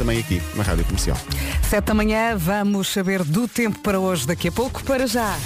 também aqui na Rádio Comercial. Sete da manhã, vamos saber do tempo para hoje daqui a pouco. Para já,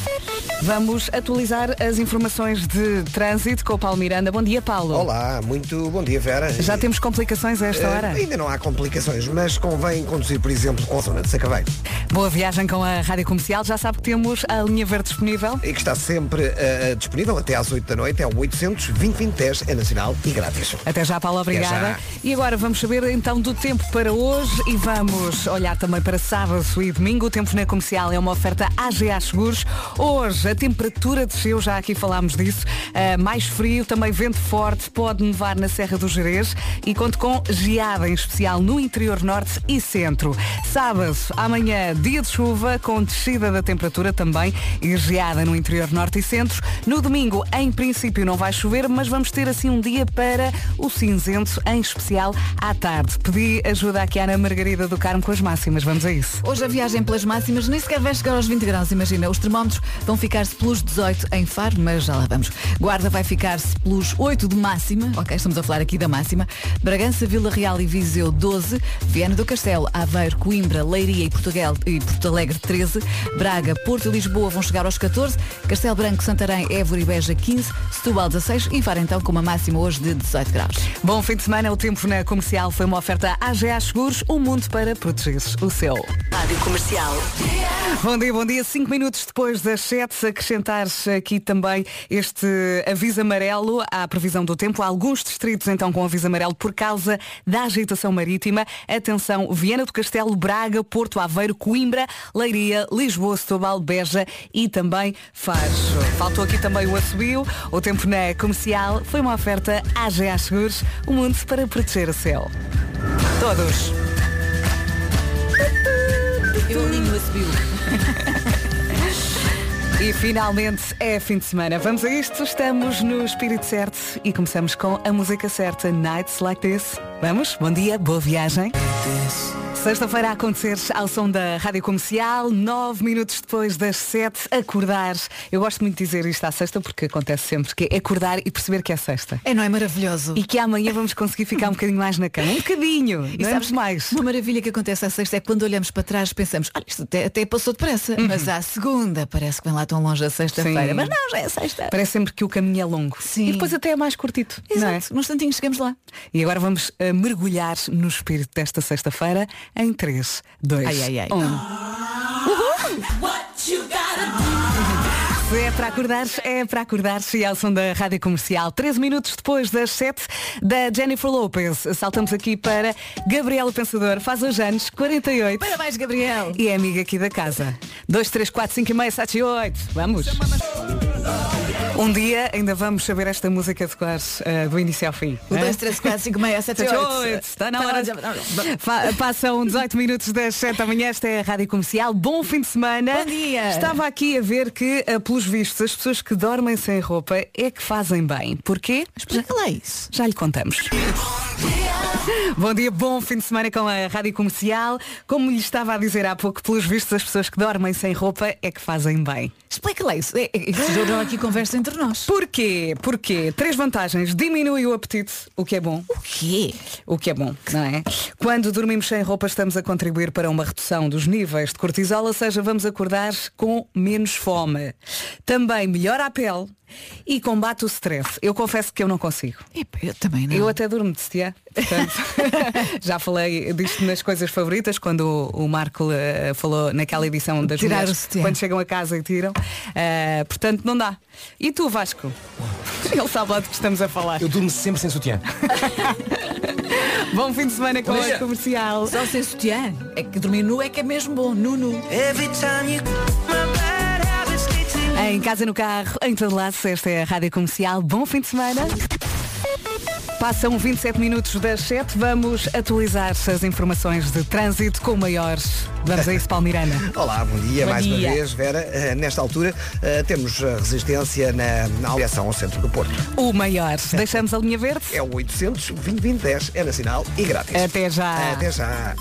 vamos atualizar as informações de trânsito com o Paulo Miranda. Bom dia, Paulo. Olá, muito bom dia, Vera. Já temos complicações a esta Eh, hora? ainda não há complicações, mas convém conduzir, por exemplo, com a zona de Sacaveiro. Boa viagem com a Rádio Comercial. Já sabe que temos a linha verde disponível. E que está sempre eh, disponível até às 8 da noite, é o 800 2010 é nacional e grátis. Até já, Paulo, obrigada. já. E agora vamos saber então do tempo para hoje e vamos olhar também para sábado e domingo. O tempo na comercial é uma oferta AGA Seguros. Hoje a temperatura desceu, já aqui falámos disso. Ah, mais frio, também vento forte, pode nevar na Serra do Jerez e conto com geada em especial no interior norte e centro. Sábado, amanhã, dia de chuva, com descida da temperatura também e geada no interior norte e centro. No domingo, em princípio, não vai chover, mas vamos ter assim um dia para o cinzento, em especial à tarde. Pedi ajuda aqui à Ana Margarida do Carmo com as máximas. Vamos a isso. Hoje a viagem pelas máximas nem sequer vai chegar aos 20 graus, imagina. Os termómetros vão ficar-se pelos 18 em Faro, mas já lá vamos. Guarda vai ficar-se pelos 8 de máxima, ok, estamos a falar aqui da máxima. Bragança, Vila Real e Viseu 12, Viana do Castelo, Aveiro, Coimbra, Leiria e, Portugal, e Porto Alegre 13, Braga, Porto e Lisboa vão chegar aos 14, Castelo Branco, Santarém, Évora e Beja 15, Setúbal 16 e Faro então com uma máxima hoje de 18 graus. Bom fim de semana. O tempo na comercial foi uma oferta AGA Seguros, o mundo para proteger o seu. Rádio Comercial. Bom dia, bom dia. Cinco minutos depois das sete, acrescentar aqui também este aviso amarelo à previsão do tempo. Alguns distritos então com aviso amarelo por causa da agitação marítima. Atenção, Viana do Castelo, Braga, Porto Aveiro, Coimbra, Leiria, Lisboa, Setúbal, Beja e também Faro. Faltou aqui também o assobio. O tempo na comercial foi uma oferta AGA Seguros, o mundo para proteger o céu. Todos. E finalmente é fim de semana. Vamos a isto, estamos no espírito certo e começamos com a música certa, Nights Like This. Vamos? Bom dia, boa viagem. Sexta-feira a acontecer ao som da Rádio Comercial, nove minutos depois das sete, acordar. Eu gosto muito de dizer isto à sexta porque acontece sempre, que é acordar e perceber que é sexta. É, não é maravilhoso? E que amanhã vamos conseguir ficar um bocadinho mais na cama. Um bocadinho, E não é sabes mais. Uma maravilha que acontece à sexta é quando olhamos para trás pensamos, olha, isto até, até passou depressa. Mas à segunda parece que vem lá tão longe a sexta-feira. Uhum. Mas não, já é sexta. Parece sempre que o caminho é longo. Sim. E depois até é mais curtito. Não é? Exato. Num instantinho chegamos lá. E agora vamos eh, mergulhar no espírito desta sexta-feira em 3, 2, Ai, ai, ai. 1. Se é para acordar, é para acordar e ao som da Rádio Comercial. 13 minutos depois das 7 da Jennifer Lopez. Saltamos aqui para Gabriela Pensador. Faz hoje anos, 48. Parabéns, Gabriel. E é amiga aqui da casa. 2, 3, 4, 5 e meio, 7 e 8. Vamos. Um dia ainda vamos saber esta música de cor eh, do início ao fim. O né? 2, 3, 4, 5, 6, 7, 8. 8. Está na hora. Fa- Passam 18 minutos das 7 da manhã. Esta é a Rádio Comercial. Bom fim de semana. Bom dia. Estava aqui a ver que, eh, pelos vistos, as pessoas que dormem sem roupa é que fazem bem. Porquê? Explica lá isso. Já lhe contamos. Bom dia, bom fim de semana com a Rádio Comercial. Como lhe estava a dizer há pouco, pelos vistos, as pessoas que dormem sem roupa é que fazem bem. Explica lá isso. É, é, Isso já aqui conversa entre nós. Porquê? Porquê? Três vantagens. Diminui o apetite, o que é bom. O quê? O que é bom, não é? Quando dormimos sem roupa estamos a contribuir para uma redução dos níveis de cortisol, ou seja, vamos acordar com menos fome. Também melhora a pele e combate o stress. Eu confesso que eu não consigo. Eu também não. Eu até durmo de sutiã. Portanto, já falei disto nas coisas favoritas, quando o, Marco eh, falou naquela edição das Tirar mulheres, o sutiã. quando chegam a casa e tiram. Eh, portanto, não dá. E tu, Vasco? Ele sabe lá do que estamos a falar. Eu durmo sempre sem sutiã. Bom fim de semana com a comercial. Só sem sutiã. É que dormir nu é que é mesmo bom. Nu, nu. Em casa, no carro, em todo lado, esta é a Rádio Comercial. Bom fim de semana. Passam 27 minutos das 7. Vamos atualizar as informações de trânsito com maiores. Vamos a isso, Palmirana. Olá, bom dia Bom mais dia. uma vez, Vera. Eh, nesta altura eh, temos a resistência na, na direção ao centro do Porto. O maior. Deixamos a linha verde. É o 800 2010 é nacional e grátis. Até já. Até já.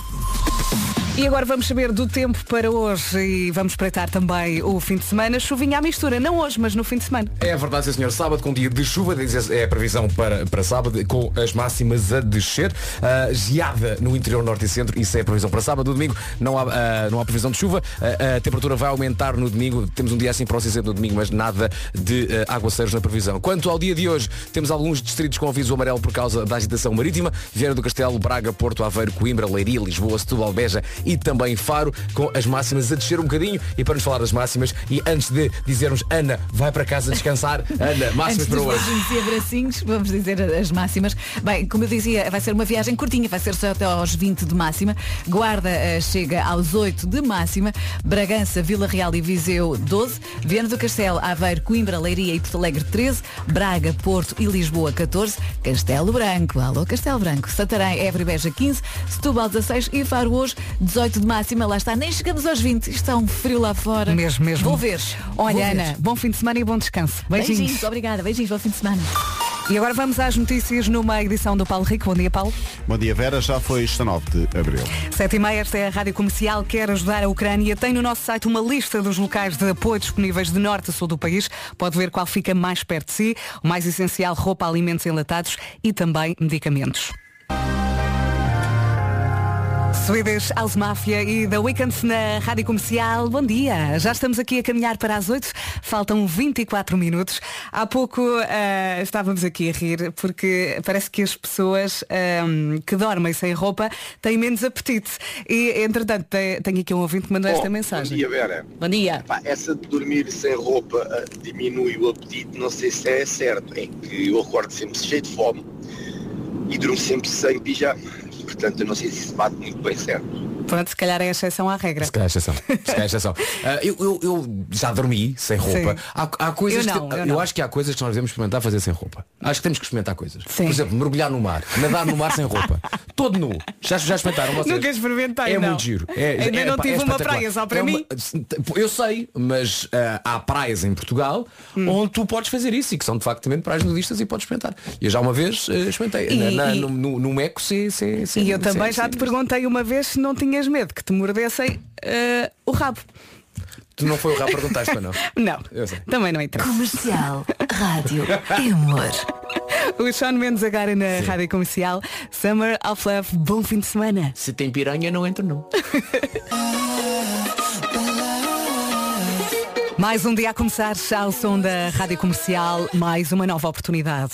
E agora vamos saber do tempo para hoje e vamos espreitar também o fim de semana. Chuvinha à mistura, não hoje, mas no fim de semana. É verdade, senhor. Sábado com dia de chuva, é a previsão para, para sábado, com as máximas a descer. Ah, geada no interior norte e centro, isso é a previsão para sábado. No domingo não há, ah, não há previsão de chuva. Ah, a temperatura vai aumentar no domingo. Temos um dia assim para o no domingo, mas nada de ah, aguaceiros na previsão. Quanto ao dia de hoje, temos alguns distritos com aviso amarelo por causa da agitação marítima. Vieira do Castelo, Braga, Porto, Aveiro, Coimbra, Leiria, Lisboa, Setúbal, Beja e também Faro, com as máximas a descer um bocadinho. E para nos falar das máximas, e antes de dizermos Ana, vai para casa descansar, Ana, máximas Antes para hoje. e abracinhos, vamos dizer as máximas. Bem, como eu dizia, vai ser uma viagem curtinha, vai ser só até aos 20 de máxima. Guarda eh, chega aos 8 de máxima. Bragança, Vila Real e Viseu 12. Viana do Castelo, Aveiro, Coimbra, Leiria e Porto Alegre 13. Braga, Porto e Lisboa 14. Castelo Branco, alô Castelo Branco. Santarém, Évora e Beja 15. Setúbal 16 e Faro hoje 18 de máxima. Lá está, nem chegamos aos 20. Isto está um frio lá fora. Mesmo, mesmo. Vou ver. Olha, Vou ver. Ana, bom fim de semana e bom descanso. Beijinhos. Beijinhos, obrigada. Beijinhos, bom fim de semana. E agora vamos às notícias numa edição do Paulo Rico. Bom dia, Paulo. Bom dia, Vera. Já foi esta 9 de abril. Sete e meia, esta é a Rádio Comercial, quer ajudar a Ucrânia. Tem no nosso site uma lista dos locais de apoio disponíveis de norte a sul do país. Pode ver qual fica mais perto de si. O mais essencial, roupa, alimentos enlatados e também medicamentos. Swedish House Mafia e The Weeknd na Rádio Comercial. Bom dia. Já estamos aqui a caminhar para as 8. Faltam 24 minutos. Há pouco ah, estávamos aqui a rir porque parece que as pessoas ahm, que dormem sem roupa têm menos apetite. E, entretanto, te- tenho aqui um ouvinte que mandou esta Bom, mensagem. Bom dia, Vera. Bom dia. Pá, essa de dormir sem roupa ah, diminui o apetite, não sei se é certo. É que eu acordo sempre cheio de fome e durmo sempre sem pijama. Portanto, eu não sei se isso bate muito bem certo. Pronto, se calhar é exceção à regra. Se calhar é exceção. Se calhar é exceção. Ah, eu, eu- eu já dormi sem roupa. Há, há coisas Eu não, que, eu não. acho que há coisas que nós devemos experimentar fazer sem roupa. Acho que temos que experimentar coisas. Sim. Por exemplo, mergulhar no mar, nadar no mar sem roupa. Todo nu. Já, já experimentaram vocês? Nunca experimentei, É não. muito giro. É- Ainda é- não tive é uma praia só para É uma- mim. Eu sei, mas ah, há praias em Portugal Hum. onde tu podes fazer isso e que são de facto também praias nudistas e podes experimentar. Eu já uma vez ah, experimentei. E- Na- na- e- no, no, no Meco, sim, E eu também já te perguntei uma vez se não tinhas medo que te mordessem ah, o rabo. Tu não foi o rabo perguntaste, para não? Não, Eu sei. também não interessa. Comercial, rádio, amor. O Sean Mendes agora na Rádio Comercial. Summer of Love, bom fim de semana. Se tem piranha, não entra não. Mais um dia a começar, ao som da Rádio Comercial, mais uma nova oportunidade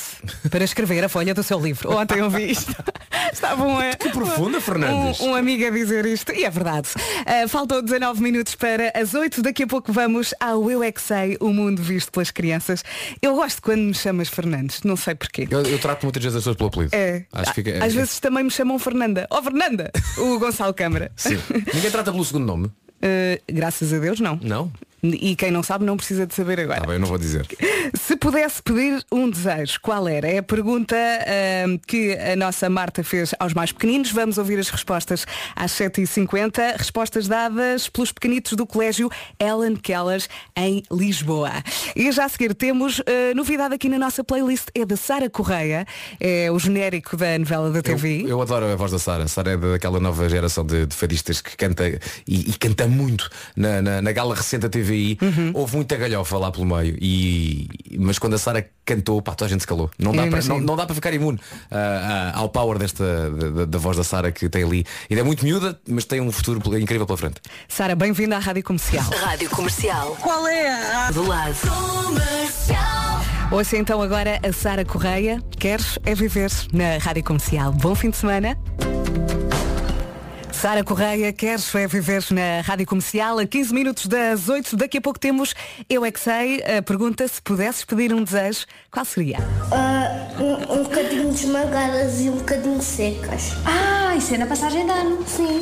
para escrever a folha do seu livro. Ontem eu vi isto. Estavam a, Que profunda, Fernandes. Um, um amigo a dizer isto, e é verdade. Uh, faltam 19 minutos para as 8. Daqui a pouco vamos ao Eu é que Sei, o mundo visto pelas crianças. Eu gosto quando me chamas Fernandes, não sei porquê. Eu, eu trato muitas vezes as pessoas pelo apelido. É. Acho que fica, Às é- vezes também me chamam Fernanda. Oh Fernanda! O Gonçalo Câmara. Sim. Ninguém trata pelo segundo nome. Uh, graças a Deus não. Não? E quem não sabe não precisa de saber agora. Tá bem, eu não vou dizer. Se pudesse pedir um desejo, qual era? É a pergunta ahm, que a nossa Marta fez aos mais pequeninos. Vamos ouvir as respostas às 7h50. Respostas dadas pelos pequenitos do Colégio Ellen Keller em Lisboa. E já a seguir temos ah, novidade aqui na nossa playlist. É da Sara Correia. É o genérico da novela da Eu, TV. eu adoro a voz da Sara. Sara é daquela nova geração de, de fadistas que canta e, e canta muito na, na, na gala recente da TVI. Uhum. Houve muita galhofa lá pelo meio. E, mas quando a Sara cantou, pá, toda a gente se calou. Não dá, para, não, não dá para ficar imune ah, ah, ao power desta da, da- da voz da Sara que tem ali. Ainda é muito miúda, mas tem um futuro incrível pela frente. Sara, bem-vinda à Rádio Comercial. Rádio Comercial. Qual é a... Do lado. Ouça então agora a Sara Correia. Queres é viver na Rádio Comercial. Bom fim de semana. Sara Correia, queres é viver na Rádio Comercial a 15 minutos das 8. Daqui a pouco temos Eu é que sei. A pergunta, se pudesses pedir um desejo, qual seria? Ah, um, um bocadinho desmagadas e um bocadinho secas. Ah, isso é na passagem de ano. Sim.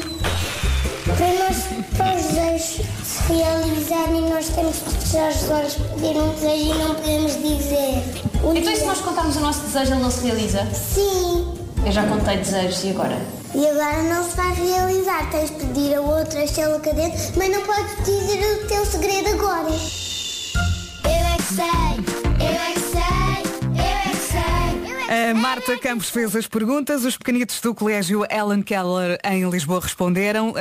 Para, nós, para os desejos se realizarem, nós temos que deixar os olhos pedir um desejo e não podemos dizer. Um Então e se dia- nós contarmos o nosso desejo, ele não se realiza? Sim. Eu já contei desejos e agora? E agora não se vai realizar. Tens de pedir a outra estrela cadente, mas não podes dizer o teu segredo agora. Eu é que sei, A Marta Campos fez as perguntas, os pequenitos do colégio Ellen Keller em Lisboa responderam. Uh,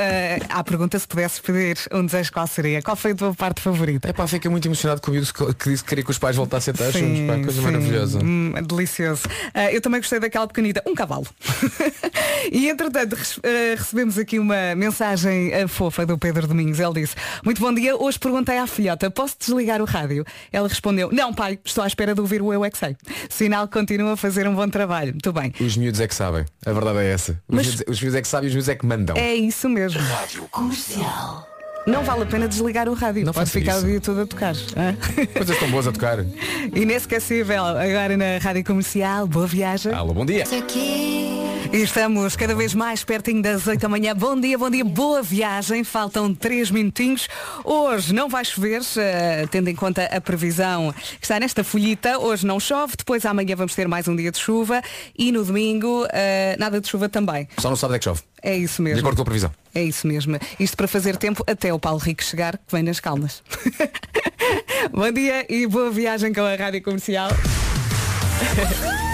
à pergunta se pudesse pedir um desejo qual seria. Qual foi a tua parte favorita? É pá, fiquei muito emocionado com o miúdo que disse que queria que os pais voltassem a estar juntos. Pá, coisa sim. maravilhosa. Hum, delicioso. Uh, eu também gostei daquela pequenita, um cavalo. e entretanto uh, recebemos aqui uma mensagem fofa do Pedro Domingos. Ele disse, muito bom dia, hoje perguntei à filhota, posso desligar o rádio? Ela respondeu, não pai, estou à espera de ouvir o Eu É Que Sei. Sinal continua a fazer um bom trabalho. Muito bem. Os miúdos é que sabem. A verdade é essa. Os, Mas- miúdos, os miúdos é que sabem e os miúdos é que mandam. É isso mesmo. Comercial. Não vale a pena desligar o rádio. Não Pode ficar isso. o dia todo a tocar. hã? Coisas tão boas a tocar. Inesquecível. Agora na Rádio Comercial. Boa viagem. Alô, bom dia. E estamos cada vez mais pertinho das 8 da manhã. Bom dia, bom dia, boa viagem. Faltam 3 minutinhos. Hoje não vai chover, eh, tendo em conta a previsão que está nesta folhita. Hoje não chove, depois amanhã vamos ter mais um dia de chuva e no domingo eh, nada de chuva também. Só não sabe é que chove. É isso De mesmo. acordo com a previsão. É isso mesmo. Isto para fazer tempo até o Paulo Rico chegar, que vem nas calmas. bom dia e boa viagem com a Rádio Comercial.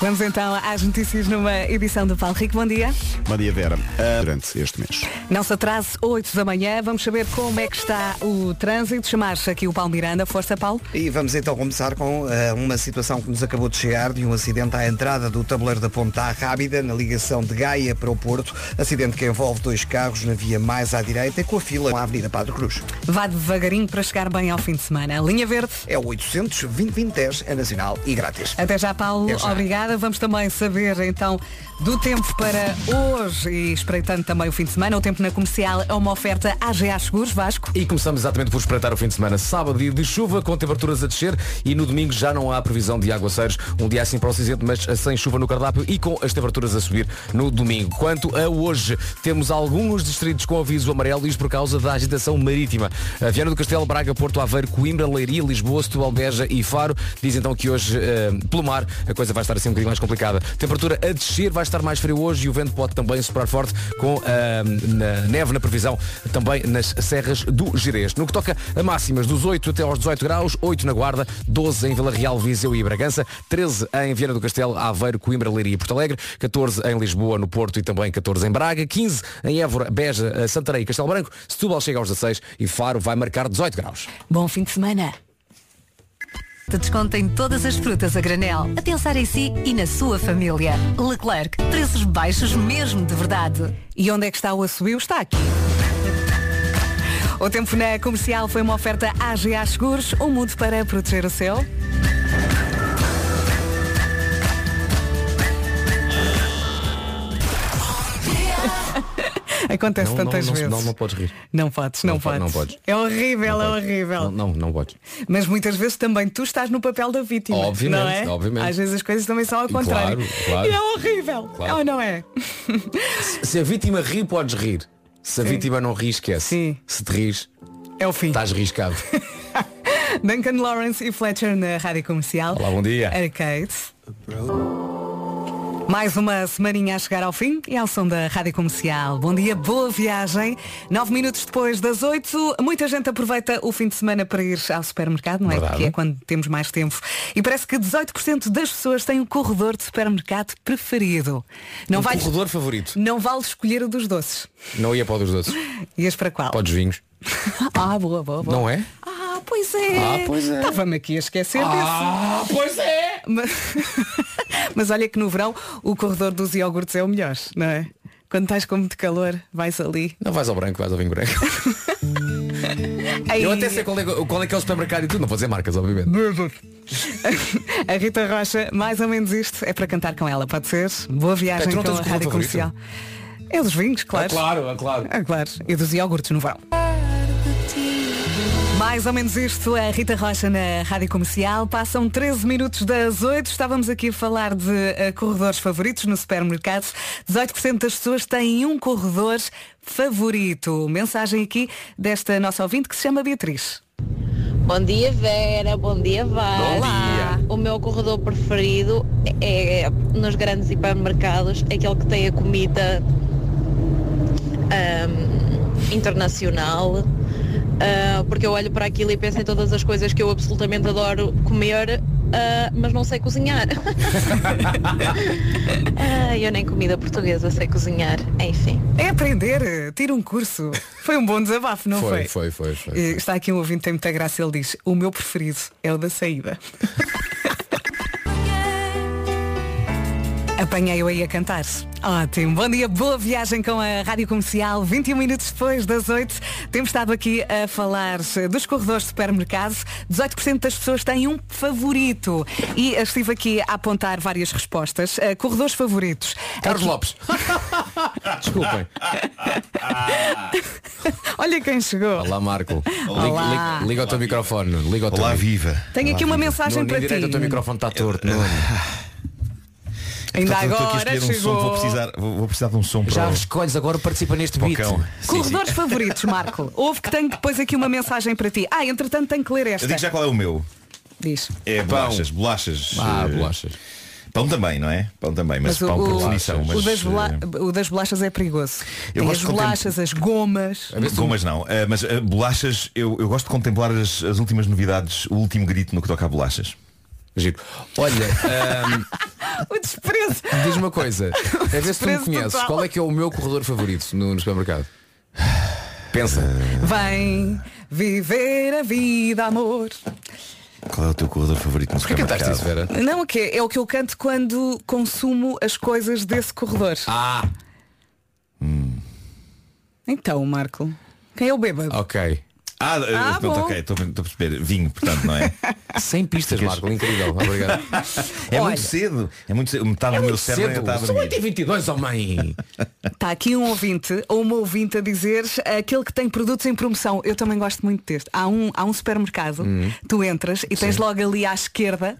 Vamos então às notícias numa edição do Paulo Rico. Bom dia. Bom dia, Vera. Ah, durante este mês. Não se atrase, 8 da manhã. Vamos saber como é que está o trânsito. Chamar-se aqui o Paulo Miranda. Força, Paulo. E vamos então começar com eh, uma situação que nos acabou de chegar de um acidente à entrada do tabuleiro da Ponta à Rábida, na ligação de Gaia para o Porto. Acidente que envolve dois carros na via mais à direita e com a fila com a Avenida Padre Cruz. Vá devagarinho para chegar bem ao fim de semana. Linha Verde. É o 800 2010 é nacional e grátis. Até já, Paulo. Até já. Obrigada. Vamos também saber então do tempo para hoje e espreitando também o fim de semana. O tempo na comercial é uma oferta AGA Seguros, Vasco. E começamos exatamente por espreitar o fim de semana. Sábado, dia de chuva, com temperaturas a descer e no domingo já não há previsão de aguaceiros. Um dia assim para o cinzento, mas sem chuva no cardápio e com as temperaturas a subir no domingo. Quanto a hoje, temos alguns distritos com aviso amarelo, isto por causa da agitação marítima. A Viana do Castelo, Braga, Porto Aveiro, Coimbra, Leiria, Lisboa, Setúbal, Beja e Faro. Diz então que hoje, eh, pelo mar, a coisa vai estar assim um bocadinho mais complicada. Temperatura a descer, vai estar mais frio hoje e o vento pode também soprar forte com ah, na neve na previsão também nas serras do Gerês. No que toca a máximas dos 8 até aos 18 graus, 8 na Guarda, 12 em Vila Real, Viseu e Bragança, 13 em Viana do Castelo, Aveiro, Coimbra, Leiria e Porto Alegre, 14 em Lisboa, no Porto e também 14 em Braga, 15 em Évora, Beja, Santarém e Castelo Branco, Setúbal chega aos 16 e Faro vai marcar 18 graus. Bom fim de semana. De desconto em todas as frutas a granel. A pensar em si e na sua família. Leclerc. Preços baixos mesmo de verdade. E onde é que está o assobio? Está aqui. O tempo na comercial foi uma oferta AGA Seguros, um mundo para proteger o céu. Acontece Não, não, tantas não, vezes. não, não podes rir. Não podes, não, Não po- podes. não podes. É horrível, é horrível. Não, não, não podes. Mas muitas vezes também tu estás no papel da vítima. Obviamente, não é? obviamente. Às vezes as coisas também são ao contrário. claro, claro. E é horrível. Claro. Ou não é? Se a vítima ri, podes rir. Se a Sim. vítima não ri, esquece. Sim. Se te ris, É o fim. estás riscado. Duncan Lawrence e Fletcher na Rádio Comercial. Olá, bom dia. Arcade. Mais uma semaninha a chegar ao fim e ao som da Rádio Comercial. Bom dia, boa viagem. Nove minutos depois das oito, muita gente aproveita o fim de semana para ir ao supermercado, não é? Verdade. Que é quando temos mais tempo. E parece que 18% das pessoas têm um corredor de supermercado preferido. Não um vale, corredor favorito. não vale escolher o dos doces. Não ia para o dos doces. Ias para qual? Para os vinhos. Ah, boa, boa, boa. Não é? Ah, pois é. Ah, pois é. Estava-me aqui a esquecer Ah, pois é! Mas... Mas olha que no verão o corredor dos iogurtes é o melhor, não é? Quando estás com muito calor, vais ali. Não vais ao branco, vais ao vinho branco. Aí, Eu até sei qual é, qual é que é o supermercado e tudo. Não vou dizer marcas, obviamente. A Rita Rocha, mais ou menos isto, é para cantar com ela, pode ser? Boa viagem tu não com tens a um rádio comercial. É dos vinhos, claro. Ah, claro, ah, claro. Ah, claro. E dos iogurtes no verão. Mais ou menos isto, a Rita Rocha na Rádio Comercial. Passam 13 minutos das 8. Estávamos aqui a falar de eh, corredores favoritos no supermercado. 18% das pessoas têm um corredor favorito. Mensagem aqui desta nossa ouvinte que se chama Beatriz. Bom dia Vera, bom dia Vara. Olá. O meu corredor preferido é nos grandes hipermercados, aquele que tem a comida ahm, internacional, Ah, porque eu olho para aquilo e penso em todas as coisas que eu absolutamente adoro comer, ah, mas não sei cozinhar. Ah, eu nem comida portuguesa sei cozinhar, enfim. É aprender, tira um curso. Foi um bom desabafo, não foi? Foi, foi, foi. foi. E Está aqui um ouvinte, tem muita graça, ele diz, o meu preferido é o da saída. Apanhei-o aí a cantar. Ótimo. Bom dia, boa viagem com a Rádio Comercial. 21 minutos depois das 8. Temos estado aqui a falar dos corredores de supermercado. 18% das pessoas têm um favorito. E estive aqui a apontar várias respostas. Uh, corredores favoritos. Carlos Aqui- Lopes. Desculpem. Olha quem chegou. Olá, Marco. Liga, Olá. liga- liga o teu microfone. Liga o teu Olá, viva. Tenho aqui uma mensagem Nuno, para ti. o teu microfone está torto. Nuno. Ainda Estou- estou aqui a agora escolher um som, chegou. vou precisar, vou, vou precisar de um som para Já o- escolhes agora, participa neste para o beat. cão. Sim, Corredores sim. favoritos, Marco. Houve que tenho depois aqui uma mensagem para ti. Ah, entretanto tenho que ler Eu esta. digo já qual é o meu. Diz. É Pão. bolachas, bolachas. Ah, eh, bolachas. Pão também, não é? Pão também, mas, Mas o, pão por o- definição. Mas, o das bola- eh, o das bolachas é perigoso. Eu Tem as contem- bolachas, as gomas. Gomas não, eh, mas bolachas, eu, eu gosto de contemplar as, as últimas novidades, o último grito no que toca a bolachas. Giro. Olha, ahm, O desprezo. diz uma coisa. A ver se tu me conheces. total. Qual é que é o meu corredor favorito no, no supermercado? Pensa. Vem viver a vida, amor. Qual é o teu corredor favorito no Porquê cantaste isso, supermercado? Vera? Não, o quê? É o que eu canto quando consumo as coisas desse corredor. Ah, Então, Marco. Quem é o bêbado? ok. Ah, eh, Ah, pronto, bom. ok, estou a perceber. Vinho, portanto, não é? Sem pistas, Marco. Incrível. Obrigado. É Olha. muito cedo. É muito cedo. Metade do meu cérebro ainda está a São dormir. 8 e 22 oh mãe. Está aqui um ouvinte ou uma ouvinte a dizer aquele que tem produtos em promoção. Eu também gosto muito deste. Há um, há um supermercado, Hum. tu entras e tens logo ali à esquerda,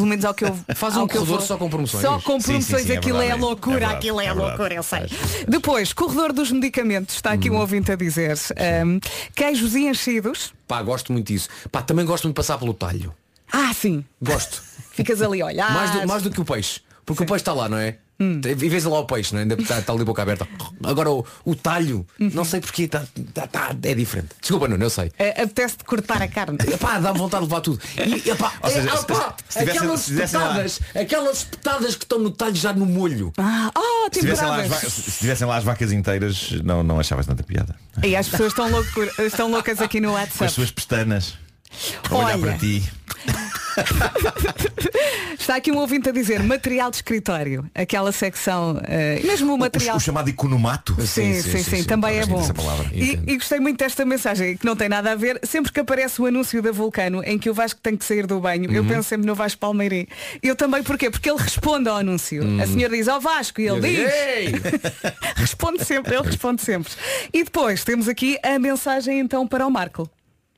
pelo menos ao que eu Faz um corredor só com promoções. Só com Sim, sim, promoções, sim, é aquilo é, verdade, loucura, é verdade, aquilo é, é verdade, loucura, eu sei. é. Depois, corredor dos medicamentos, está aqui um Hum. ouvinte a dizer um, queijos e enchidos. Pá, gosto muito disso. Pá, também gosto muito de passar pelo talho. Ah, sim. Gosto. Ficas ali a olhar. mais, do, mais do que o peixe. Porque o peixe está lá, não é? Hum. E vês lá o peixe, não é? Ainda está, está ali a boca aberta. Agora o, o talho, Uhum. não sei porquê, está, está- está- é diferente. Desculpa, não, eu sei. Eh, Apetece-te cortar a carne. Epá, dá vontade de levar tudo. E, epá, Ou seja, é, se- se aquelas se lá- espetadas, aquelas espetadas que estão no talho já no molho. Ah, oh, Se tivessem, lá as se tivessem lá as vacas inteiras, não, não achavas tanta piada. E as pessoas estão, loucura- estão loucas aqui no Com as WhatsApp. suas pestanas. A olhar Olha. para ti. Está aqui um ouvinte a dizer material de escritório. Aquela secção, eh, mesmo o material. O, o chamado economato. Sim, sim, sim, também é bom. E, e gostei muito desta mensagem, que não tem nada a ver. Sempre que aparece o anúncio da Vulcano, em que o Vasco tem que sair do banho, Uhum. eu penso sempre no Vasco Palmeirim. Eu também, porquê? Porque ele responde ao anúncio. Uhum. A senhora diz ao Vasco e ele diz. Ei! responde sempre, ele responde sempre. E depois temos aqui a mensagem então para o Marco.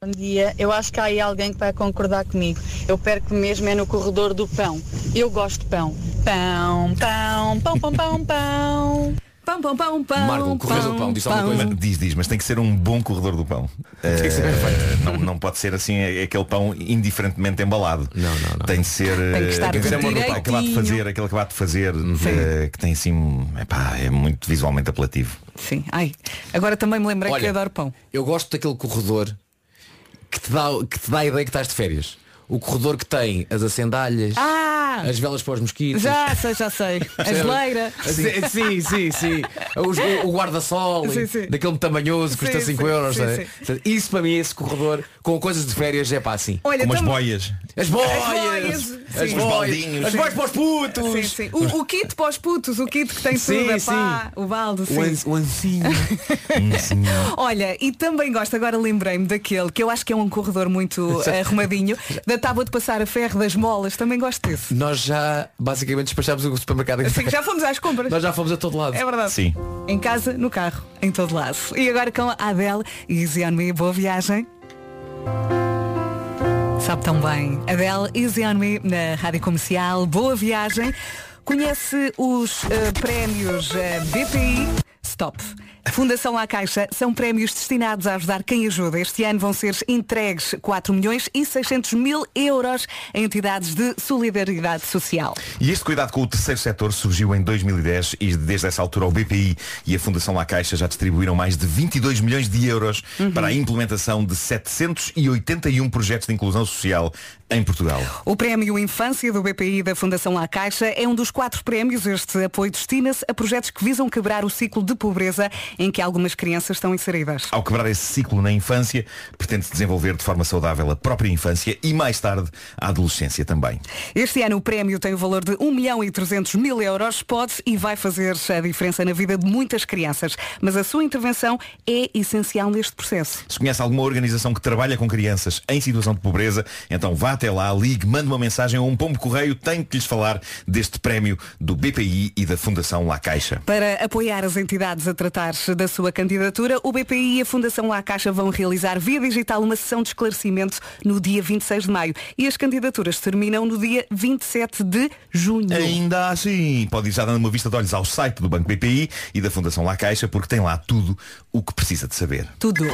Bom dia, eu acho que há aí alguém que vai concordar comigo. Eu perco mesmo é no corredor do pão. Eu gosto de pão. Pão, pão, pão, pão, pão, pão. Pão, pão, pão, pão. Marco, o corredor do pão, diz alguma coisa? Diz, diz, mas tem que ser um bom corredor do pão. que ser feito. não, não pode ser assim é- aquele pão indiferentemente embalado. Não, não, não. Tem de ser Tem que estar acabado de fazer, aquele acabado de fazer, eh, que tem assim, epá, é muito visualmente apelativo. Sim, ai. Agora também me lembrei que Olha, adoro pão. Eu gosto daquele corredor que te dá, que te dá a ideia que estás de férias. O corredor que tem as acendalhas, Ah! as velas para os mosquitos. Já sei, já sei. A geleira. Sim, sim, sim, sim. Os- o, o guarda-sol, daquele tamanhoso, custa Sim, 5 sim, euros. sim, é? sim. Isso para mim, esse corredor, com coisas de férias, é pá assim. Olha, Como as tam- boias. As boias! boias, As sim. boias! Os baldinhos. As boias para os putos! Sim, sim. O, o kit para os putos, o kit que tem Sim, tudo, sim. pá, o balde, sim. O, an- o ancinho. Olha, e também gosto, agora lembrei-me daquele, que eu acho que é um corredor muito arrumadinho, da tábua de passar a ferro das molas, também gosto desse. Nós já basicamente despachámos o supermercado em Assim, já fomos às compras. Nós já fomos a todo lado. É verdade. Sim. Em casa, no carro, em todo lado. E agora com a Adele e Easy On Me, boa viagem. Sabe tão bem. Adele, Easy On Me, na Rádio Comercial, boa viagem. Conhece os eh, prémios eh, BPI, Stop. Fundação à Caixa são prémios destinados a ajudar quem ajuda. Este ano vão ser entregues 4 milhões e 600 mil euros a entidades de solidariedade social. E este cuidado com o terceiro setor surgiu em 2010 e desde essa altura o BPI e a Fundação La Caixa já distribuíram mais de 22 milhões de euros para a implementação de 781 projetos de inclusão social em Portugal. O Prémio Infância do BPI da Fundação La Caixa é um dos quatro prémios. Este apoio destina-se a projetos que visam quebrar o ciclo de pobreza em que algumas crianças estão inseridas. Ao quebrar esse ciclo na infância, pretende-se desenvolver de forma saudável a própria infância e mais tarde a adolescência também. Este ano o prémio tem o valor de 1 milhão e 300 mil euros. Pode e vai fazer a diferença na vida de muitas crianças. Mas a sua intervenção é essencial neste processo. Se conhece alguma organização que trabalha com crianças em situação de pobreza, então vá até lá, ligue, mande uma mensagem ou um pombo correio, tem que lhes falar deste prémio do BPI e da Fundação La Caixa. Para apoiar as entidades a tratar-se da sua candidatura, o BPI e a Fundação La Caixa vão realizar via digital uma sessão de esclarecimento no dia 26 de maio. E as candidaturas terminam no dia 27 de junho. Ainda assim, pode ir já dando uma vista de olhos ao site do Banco BPI e da Fundação La Caixa, porque tem lá tudo o que precisa de saber. Tudo.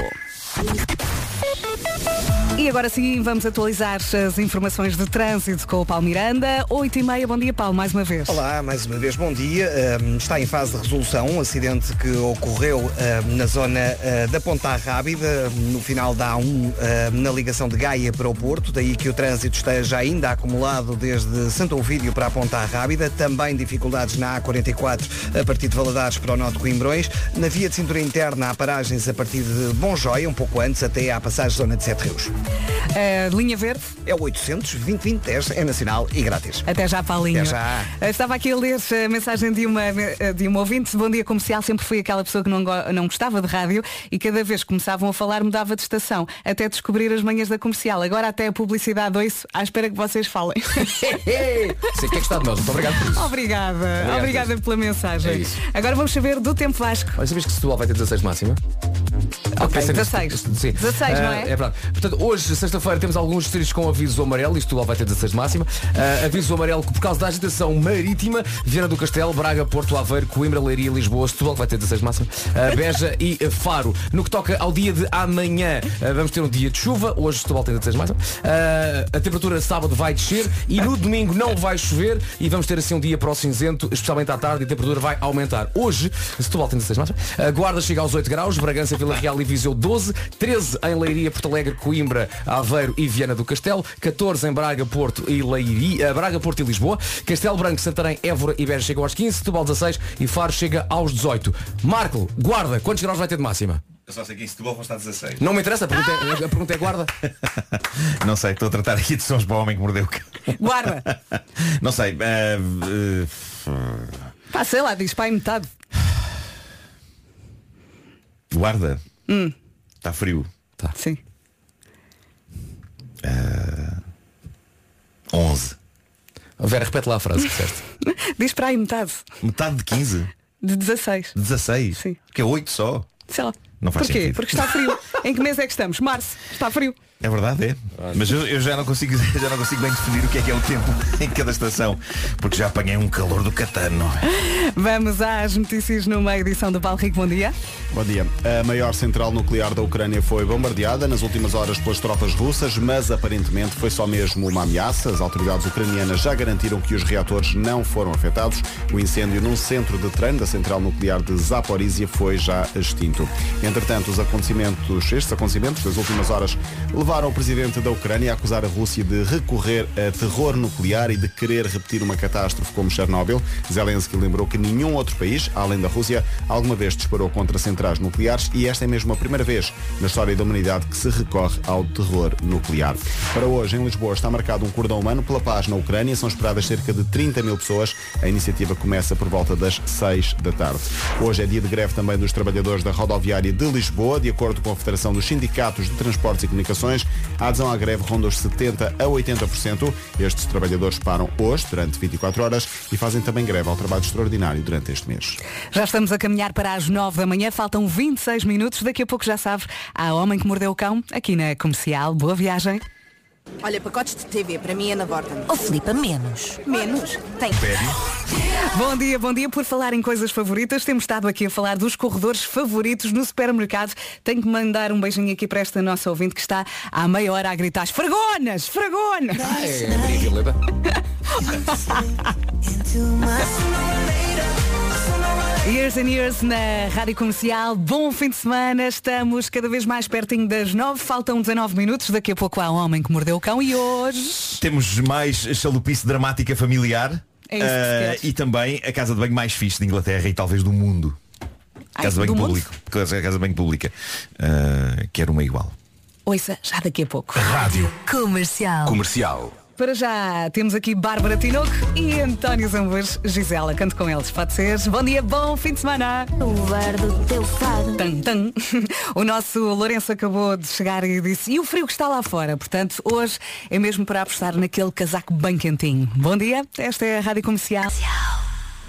E agora sim, vamos atualizar as informações de trânsito com o Paulo Miranda. 8 e meia, bom dia Paulo, mais uma vez. Olá, mais uma vez, bom dia. Está em fase de resolução um acidente que ocorreu na zona uh, da Ponta Rábida, no final da A1, uh, na ligação de Gaia para o Porto, daí que o trânsito esteja ainda acumulado desde Santo Ovídio para a Ponta Rábida, também dificuldades na A44 a partir de Valadares para o Norte de Coimbrões, na via de cintura interna há paragens a partir de Bom Joia, um pouco antes, até à passagem zona de Sete Rios. Uh, linha verde? É o 800 2010 é nacional e grátis. Até já, Paulinho. Até já. Uh, estava aqui a ler a mensagem de uma, de uma ouvinte. Bom dia comercial. Sempre fui aquela pessoa que não, não gostava de rádio e cada vez que começavam a falar mudava de estação. Até descobrir as manhãs da comercial. Agora até a publicidade ouço. À espera que vocês falem. Sei que é gostado de nós. Muito obrigado por isso. Obrigada. Obrigado. Obrigada pela mensagem. É isso. Agora vamos saber do tempo Vasco. Olha, sabias que Setúbal vai ter 16 máxima? Ok, Pensei nisso. 16. Sim. 16, não Ah, é? É verdade. Portanto, hoje, sexta-feira, temos alguns distritos com aviso amarelo. Isto vai ter 16 de máxima. Ah, aviso amarelo por causa da agitação marítima, Viana do Castelo, Braga, Porto Aveiro, Coimbra, Leiria, Lisboa, Setúbal, que vai ter 16 de máxima. Ah, Beja e Faro. No que toca ao dia de amanhã, ah, vamos ter um dia de chuva. Hoje Setúbal tem 16 de máxima. A temperatura sábado vai descer e no domingo não vai chover e vamos ter assim um dia para o cinzento, especialmente à tarde, e a temperatura vai aumentar. Hoje, Setúbal tem 16 de máxima. Guarda chega aos 8 graus, Bragança, Vila Real e Viseu 12, 13 em Leiria, Porto Alegre, Coimbra, Aveiro e Viana do Castelo, 14 em Braga, Porto e Leiria, eh, Braga, Porto e Lisboa, Castelo Branco, Santarém, Évora e Beja chegam aos 15, Setúbal 16 e Faro chega aos 18. Marco, Guarda, quantos graus vai ter de máxima? Eu só sei que em Setúbal vão estar 16. Não me interessa, a pergunta é, a pergunta é guarda. Não sei, estou a tratar aqui de sons para o homem que mordeu o cão. Guarda. Não sei. eh, eh, Pá, sei lá, diz pai metade. guarda. Hum. Está frio. Tá. Sim. 11. Vera, repete lá a frase que disseste. Diz para aí metade. Metade de 15. De 16. 16. Sim. Que é 8 só. Sei lá. Não faz Porquê? sentido. Porque está frio. em que mês é que estamos? Março. Está frio. É verdade, é. Mas eu, eu já, não consigo, já não consigo bem definir o que é que é o tempo em cada estação. Porque já apanhei um calor do catano. Vamos às notícias numa edição do Paulo Rico. Bom dia. Bom dia. A maior central nuclear da Ucrânia foi bombardeada nas últimas horas pelas tropas russas, mas aparentemente foi só mesmo uma ameaça. As autoridades ucranianas já garantiram que os reatores não foram afetados. O incêndio num centro de treino da central nuclear de Zaporizhia foi já extinto. Entretanto, os acontecimentos, estes acontecimentos das últimas horas levaram o presidente da Ucrânia a acusar a Rússia de recorrer a terror nuclear e de querer repetir uma catástrofe como Chernobyl. Zelensky lembrou que nenhum outro país, além da Rússia, alguma vez disparou contra centrais nucleares e esta é mesmo a primeira vez na história da humanidade que se recorre ao terror nuclear. Para hoje, em Lisboa, está marcado um cordão humano pela paz na Ucrânia. São esperadas cerca de 30 mil pessoas. A iniciativa começa por volta das 6 da tarde. Hoje é dia de greve também dos trabalhadores da rodoviária de Lisboa. De acordo com a Federação dos Sindicatos de Transportes e Comunicações, a adesão à greve ronda os 70% a 80%. Estes trabalhadores param hoje, durante 24 horas, e fazem também greve ao trabalho extraordinário durante este mês. Já estamos a caminhar para as 9 da manhã. Faltam 26 minutos. Daqui a pouco já sabes. Há Homem que Mordeu o Cão aqui na Comercial. Boa viagem. Olha, pacotes de TV, para mim é na borda. Oh, Filipa, menos. Menos? Tem. Bom dia, bom dia. Por falar em coisas favoritas, temos estado aqui a falar dos corredores favoritos no supermercado. Tenho que mandar um beijinho aqui para esta nossa ouvinte que está há meia hora a gritar esfregonas, esfregonas. É, Maria Violeta. Years and Years na Rádio Comercial. Bom fim de semana. Estamos cada vez mais pertinho das nove. Faltam 19 minutos. Daqui a pouco há um homem que mordeu o cão e hoje... Temos mais chalupice dramática familiar. É isso que queres. e também a casa de banho mais fixe de Inglaterra e talvez do mundo. Ai, casa de banho público. Casa, casa de banho pública. Ah, quero uma igual. Ouça, já daqui a pouco. Rádio Comercial. Comercial. Para já temos aqui Bárbara Tinoco e António Zambus. Gisela, canto com eles, pode ser? Bom dia, bom fim de semana. O do teu fado. Tan, tan. O nosso Lourenço acabou de chegar e disse, e o frio que está lá fora? Portanto, hoje é mesmo para apostar naquele casaco bem quentinho. Bom dia, esta é a Rádio Comercial.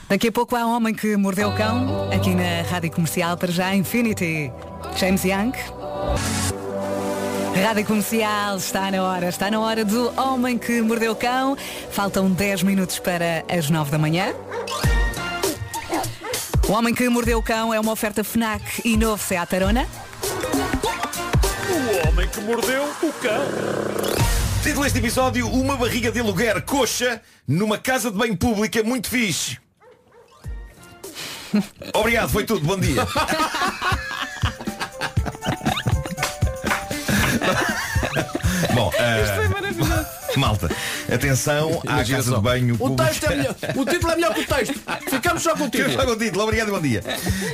Daqui a pouco há um homem que mordeu o cão, aqui na Rádio Comercial, para já Infinity. James Young. Rádio Comercial está na hora, está na hora do Homem que Mordeu o Cão. Faltam 10 minutos para as 9 da manhã. O Homem que Mordeu o Cão é uma oferta FNAC e novo Seat Arona. O homem que mordeu o cão. Título deste episódio, uma barriga de aluguer coxa numa casa de banho pública muito fixe. Obrigado, foi tudo, bom dia. Bom, ah, Malta, atenção à Imagina casa só. de banho O pública. texto é melhor. O título é melhor que o texto. Ficamos só com o título. Ficamos só com o título. Obrigado e bom dia.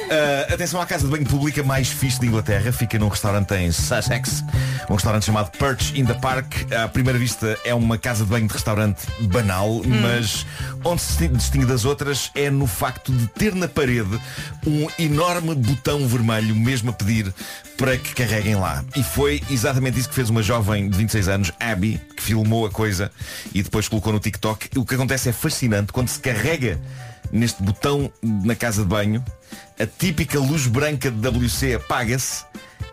Ah, atenção à casa de banho pública mais fixe de Inglaterra. Fica num restaurante em Sussex. Um restaurante chamado Perch in the Park. À primeira vista é uma casa de banho de restaurante banal, mas onde se distingue das outras é no facto de ter na parede um enorme botão vermelho, mesmo a pedir para que carreguem lá. E foi exatamente isso que fez uma jovem de 26 anos, Abby, que filmou a coisa e depois colocou no TikTok. O que acontece é fascinante quando se carrega neste botão na casa de banho, a típica luz branca de WC apaga-se,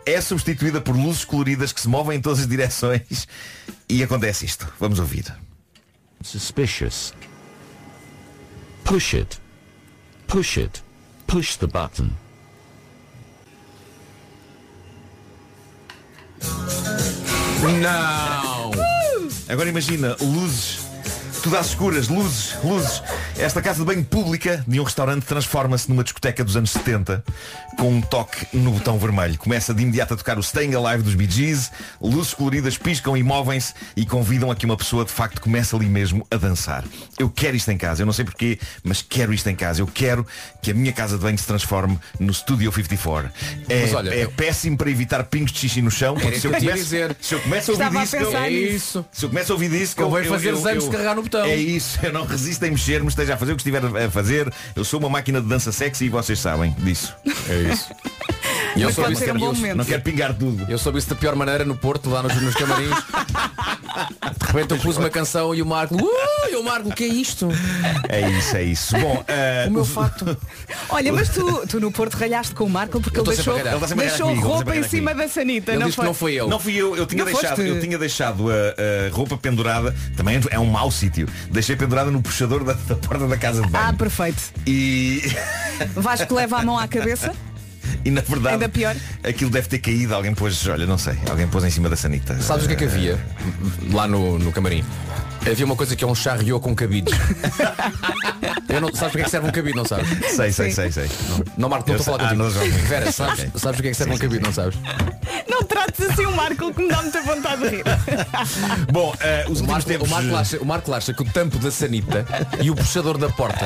é substituída por luzes coloridas que se movem em todas as direções e acontece isto. Vamos ouvir. Suspicious. Push it. Push it. Push the button. Não! Agora imagina, luzes, tudo às escuras, luzes, luzes. Esta casa de banho pública de um restaurante transforma-se numa discoteca dos anos 70 com um toque no botão vermelho. Começa de imediato a tocar o Staying Alive dos Bee Gees, luzes coloridas piscam e movem-se e convidam a que uma pessoa de facto comece ali mesmo a dançar. Eu quero isto em casa, eu não sei porquê, mas quero isto em casa. Eu quero que a minha casa de banho se transforme no Studio 54. É, Mas olha, é eu- péssimo para evitar pingos de xixi no chão, porque Era se eu, isso eu começo, dizer. se eu começo a ouvir Estava a isso, eu- é isso. Se eu começo a ouvir isso, Eu vou fazer zanos de carregar no botão. É isso, eu não resisto em mexer-me, esteja a fazer o que estiver a fazer. Eu sou uma máquina de dança sexy e vocês sabem disso. É isso. E eu soube isso um bom momento. Não quero pingar tudo. Eu soube isso da pior maneira no Porto, lá nos, nos camarins. De repente eu pus uma canção e o Marco. Uh, e o Marco, o que é isto? É isso, é isso. Bom, eh, O meu fato. Olha, mas tu, tu no Porto ralhaste com o Marco porque ele deixou. Ele a deixou comigo, ele roupa em cima da sanita. Ele não foi? não foi eu. Não fui eu, eu tinha Não deixado, foste? eu tinha deixado a, a roupa pendurada, também é um mau sítio. Deixei pendurada no puxador da, da porta da casa de banho. Ah, perfeito. E, Vasco leva a mão à cabeça. e na verdade Ainda pior. aquilo deve ter caído, alguém pôs, olha, não sei, alguém pôs em cima da sanita. Sabes o que é que havia lá no, no camarim? Havia uma coisa que é um charriot com cabides. Eu não, sabes para que é que serve um cabide, não sabes? Sei, sei, sei, sei. Não, Marco, não estou a falar ah, contigo. não, Vera, sabes, Ok. sabes o que é que serve um cabide, não sabes? Não trates assim o Marco que me dá muita vontade de rir. Bom, eh, os O Marco, tempos. o, Marco acha, o Marco acha que o tampo da sanita e o puxador da porta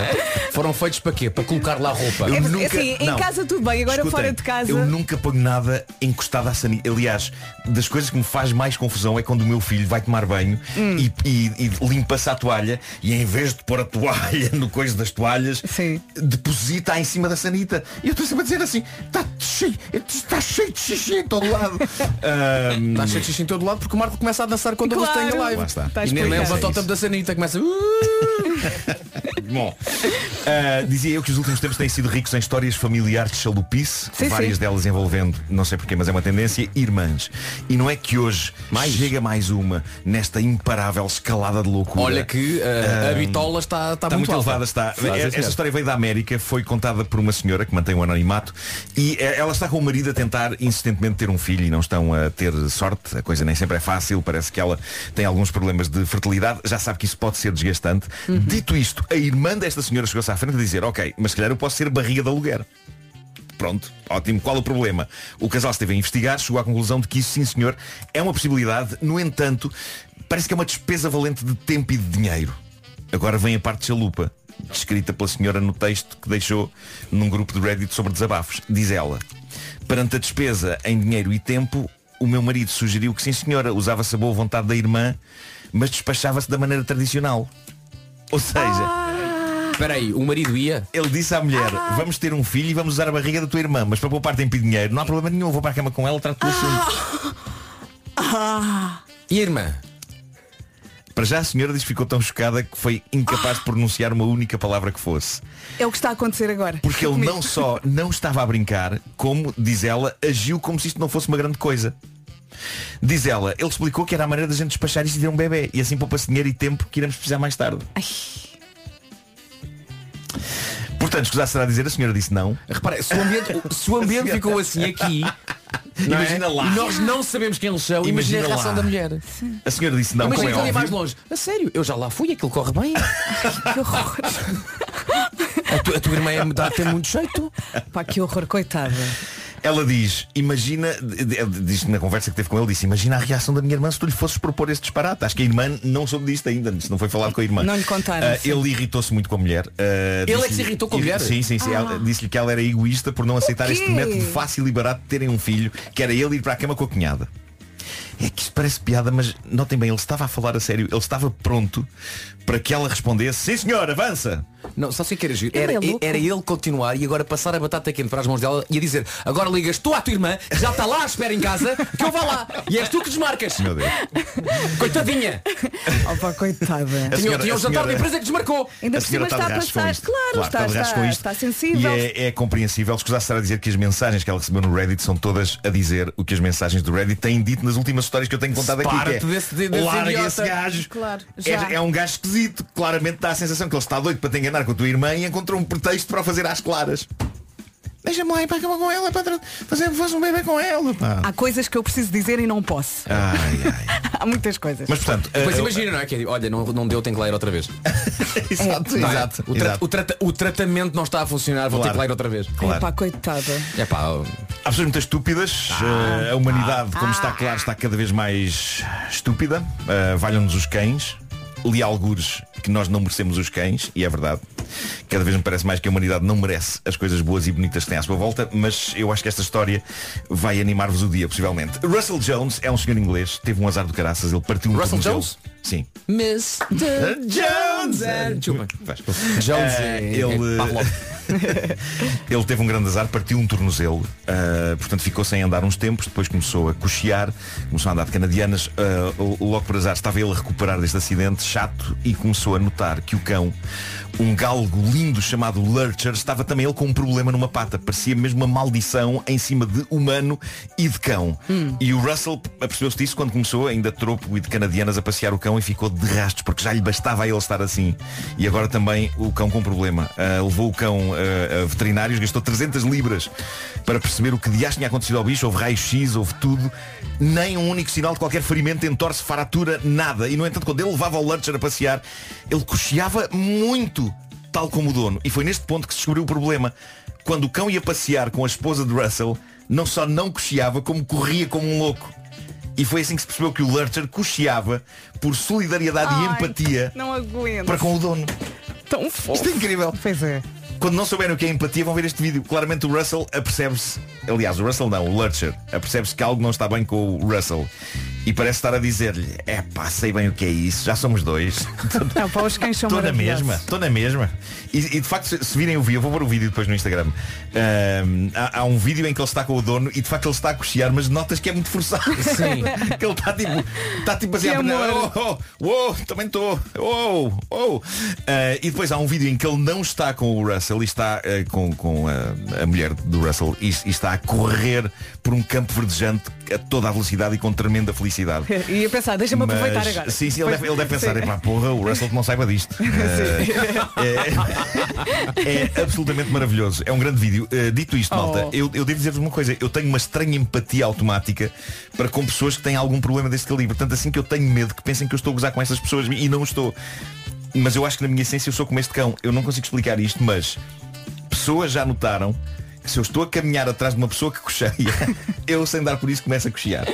foram feitos para quê? Para colocar lá roupa. Eu É, nunca- assim, em não. casa tudo bem, agora Escutem, fora de casa. Eu nunca ponho nada encostado à sanita. Aliás, das coisas que me faz mais confusão é quando o meu filho vai tomar banho Hum. e, e- e limpa-se a toalha e em vez de pôr a toalha no coisa das toalhas, deposita em cima da sanita. E eu estou sempre a dizer assim, está cheio, está cheio de xixi em todo lado. Está cheio de xixi em todo lado porque o Marco começa a dançar quando Claro. ele está em live. Lá está. Está E nem levanta o tampo da sanita, começa. "Uh". Bom, ah, dizia eu que os últimos tempos têm sido ricos em histórias familiares de chalupice, Sim, várias sim. delas envolvendo, não sei porquê, mas é uma tendência, irmãs. E não é que hoje chega mais uma nesta imparável escalada de loucura. Olha que uh, a bitola está, está, Está muito, elevada, está. Esta senhor. história veio da América, foi contada por uma senhora que mantém o anonimato e eh, ela está com o marido a tentar insistentemente ter um filho e não estão a ter sorte. A coisa nem sempre é fácil, parece que ela tem alguns problemas de fertilidade, já sabe que isso pode ser desgastante. Dito isto, a irmã desta senhora chegou-se à frente a dizer, ok, mas se calhar eu posso ser barriga de aluguer. Pronto, ótimo. Qual o problema? O casal esteve a investigar, chegou à conclusão de que isso, sim senhor, é uma possibilidade. No entanto, parece que é uma despesa valente de tempo e de dinheiro. Agora vem a parte de chalupa, descrita pela senhora no texto que deixou num grupo de Reddit sobre desabafos. Diz ela, perante a despesa em dinheiro e tempo, o meu marido sugeriu que sim senhora, usava-se a boa vontade da irmã, mas despachava-se da maneira tradicional. Ou seja, Espera aí, o marido ia? ele disse à mulher, vamos ter um filho e vamos usar a barriga da tua irmã, mas para poupar tempo e dinheiro, não há problema nenhum, vou para a cama com ela, trato do assunto. E a irmã? Para já a senhora diz que ficou tão chocada que foi incapaz de pronunciar uma única palavra que fosse. É o que está a acontecer agora. Porque ele não só não estava a brincar, como, diz ela, agiu como se isto não fosse uma grande coisa. Diz ela, ele explicou que era a maneira da gente despachar isto e ter um bebê. E assim poupa-se dinheiro e tempo que iremos precisar mais tarde. Portanto, escusar será dizer, a senhora disse não. Repara, se o ambiente, se o ambiente ficou assim aqui, não é? Imagina lá. E nós não sabemos quem eles são, imagina, Imagina a reação lá. da mulher. A senhora disse não, imagina como é que óbvio. mais longe. A sério, eu já lá fui, aquilo corre bem. Que horror. A, tu- a tua irmã é, dá, tem muito jeito. Pá, que horror, coitada. Ela diz, imagina, diz na conversa que teve com ele, disse, imagina a reação da minha irmã se tu lhe fosses propor este disparate. Acho que a irmã não soube disto ainda, isto não foi falado com a irmã. Não lhe contaram, Ah, sim. ele irritou-se muito com a mulher. Ah, Ele é que se irritou com a mulher? Sim, sim, sim. Ela- Disse-lhe que ela era egoísta por não aceitar este método fácil e barato de terem um filho, que era ele ir para a cama com a cunhada. É que isto parece piada, mas notem bem, ele estava a falar a sério, ele estava pronto para que ela respondesse, sim senhor, avança. Não, só sei que era giro. Ele Era, é louco. era ele continuar e agora passar a batata quente para as mãos dela e a dizer, agora ligas tu à tua irmã, que já está lá à espera em casa, que eu vá lá. E és tu que desmarcas. Meu Deus. Coitadinha. Opa, coitada. A Tinha, senhora- tinha a o jantar senhora- da empresa que desmarcou. Ainda a por cima está está a passar. isto. Claro, está, está, isto. está sensível. E é, é compreensível. Escusar será dizer que as mensagens que ela recebeu no Reddit são todas a dizer o que as mensagens do Reddit têm dito nas últimas histórias que eu tenho contado aqui. Que é, desse- desse Larga idiota." esse gajo. Claro, já. É, é um gajo esquisito. Claramente dá a sensação que ele está doido para te enganar com a tua irmã e encontrou um pretexto para o fazer às claras. Deixa-me lá ir para a cama com ela para fazer, fazer um bebê com ela. Pá. Há coisas que eu preciso dizer e não posso. Ai, ai. Há muitas coisas. Mas portanto, Depois eh, imagina, não é? Que é, olha, não, não deu, tem que ler outra vez. exato, é? exato, O, tra- exato. o trata- o tratamento não está a funcionar, vou ter Claro. que ler outra vez. Claro. Epá, coitada. É pá, Há pessoas muito estúpidas. Ah. Eh, a humanidade, como está claro, está cada vez mais estúpida. Uh, Valham-nos os cães. Li algures que nós não merecemos os cães, e é verdade. Cada vez me parece mais que a humanidade não merece as coisas boas e bonitas que tem à sua volta, mas eu acho que esta história vai animar-vos o dia, possivelmente. Russell Jones é um senhor inglês, teve um azar do caraças, ele partiu um Russell. Jones? Sim. Mr. Jones! Desculpa. Jones Ah, é, ele, ele teve um grande azar, partiu um tornozelo, ah, portanto ficou sem andar uns tempos, depois começou a cochear, começou a andar de canadianas, ah, logo por azar estava ele a recuperar deste acidente chato e começou a notar que o cão, um galgo lindo chamado Lurcher, estava também ele com um problema numa pata, parecia mesmo uma maldição em cima de humano e de cão. E o Russell apercebeu-se disso quando começou, ainda tropo e de canadianas, a passear o cão e ficou de rastos, porque já lhe bastava a ele estar assim. E agora também o cão com problema. Ah, levou o cão ah, a veterinários, gastou 300 libras para perceber o que de tinha acontecido ao bicho. Houve raio-x, houve tudo. Nem um único sinal de qualquer ferimento, entorse, fratura, nada. E no entanto, quando ele levava o Lurcher a passear, ele cocheava muito, tal como o dono. E foi neste ponto que se descobriu o problema. Quando o cão ia passear com a esposa de Russell, não só não cocheava, como corria como um louco. E foi assim que se percebeu que o Lurcher cocheava por solidariedade e Ai, empatia Não aguento. para com o dono. Tão fofo. Isto é incrível. Pois é. Quando não souberem o que é empatia, vão ver este vídeo. Claramente o Russell apercebe-se. Aliás, o Russell não, o Lurcher. Apercebe-se que algo não está bem com o Russell. E parece estar a dizer-lhe, é pá, sei bem o que é isso, já somos dois. Não, pá, os cães são Estou na mesma, estou na mesma. E, e, de facto, se, se virem o vídeo, eu vou pôr o vídeo depois no Instagram. Ahm, há, há um vídeo em que ele está com o dono e de facto ele está a cochear, mas notas que é muito forçado. Sim. que ele está tipo, está tipo assim oh, oh, oh, também estou. Oh, oh. Ah, e depois há um vídeo em que ele não está com o Russell e está ah, com, com a, a mulher do Russell e, e está a correr por um campo verdejante a toda a velocidade e com tremenda felicidade. E a pensar, deixa-me Mas- aproveitar agora. Sim, sim, ele deve, ele deve pensar, epá, porra, o Russell não saiba disto. É, é absolutamente maravilhoso. É um grande vídeo. Uh, dito isto, malta, Oh. eu, eu devo dizer-vos uma coisa. Eu tenho uma estranha empatia automática para com pessoas que têm algum problema deste calibre. Tanto assim que eu tenho medo que pensem que eu estou a gozar com essas pessoas e não estou. Mas eu acho que na minha essência eu sou como este cão. Eu não consigo explicar isto, mas pessoas já notaram se eu estou a caminhar atrás de uma pessoa que cocheia, eu sem dar por isso começo a cochear.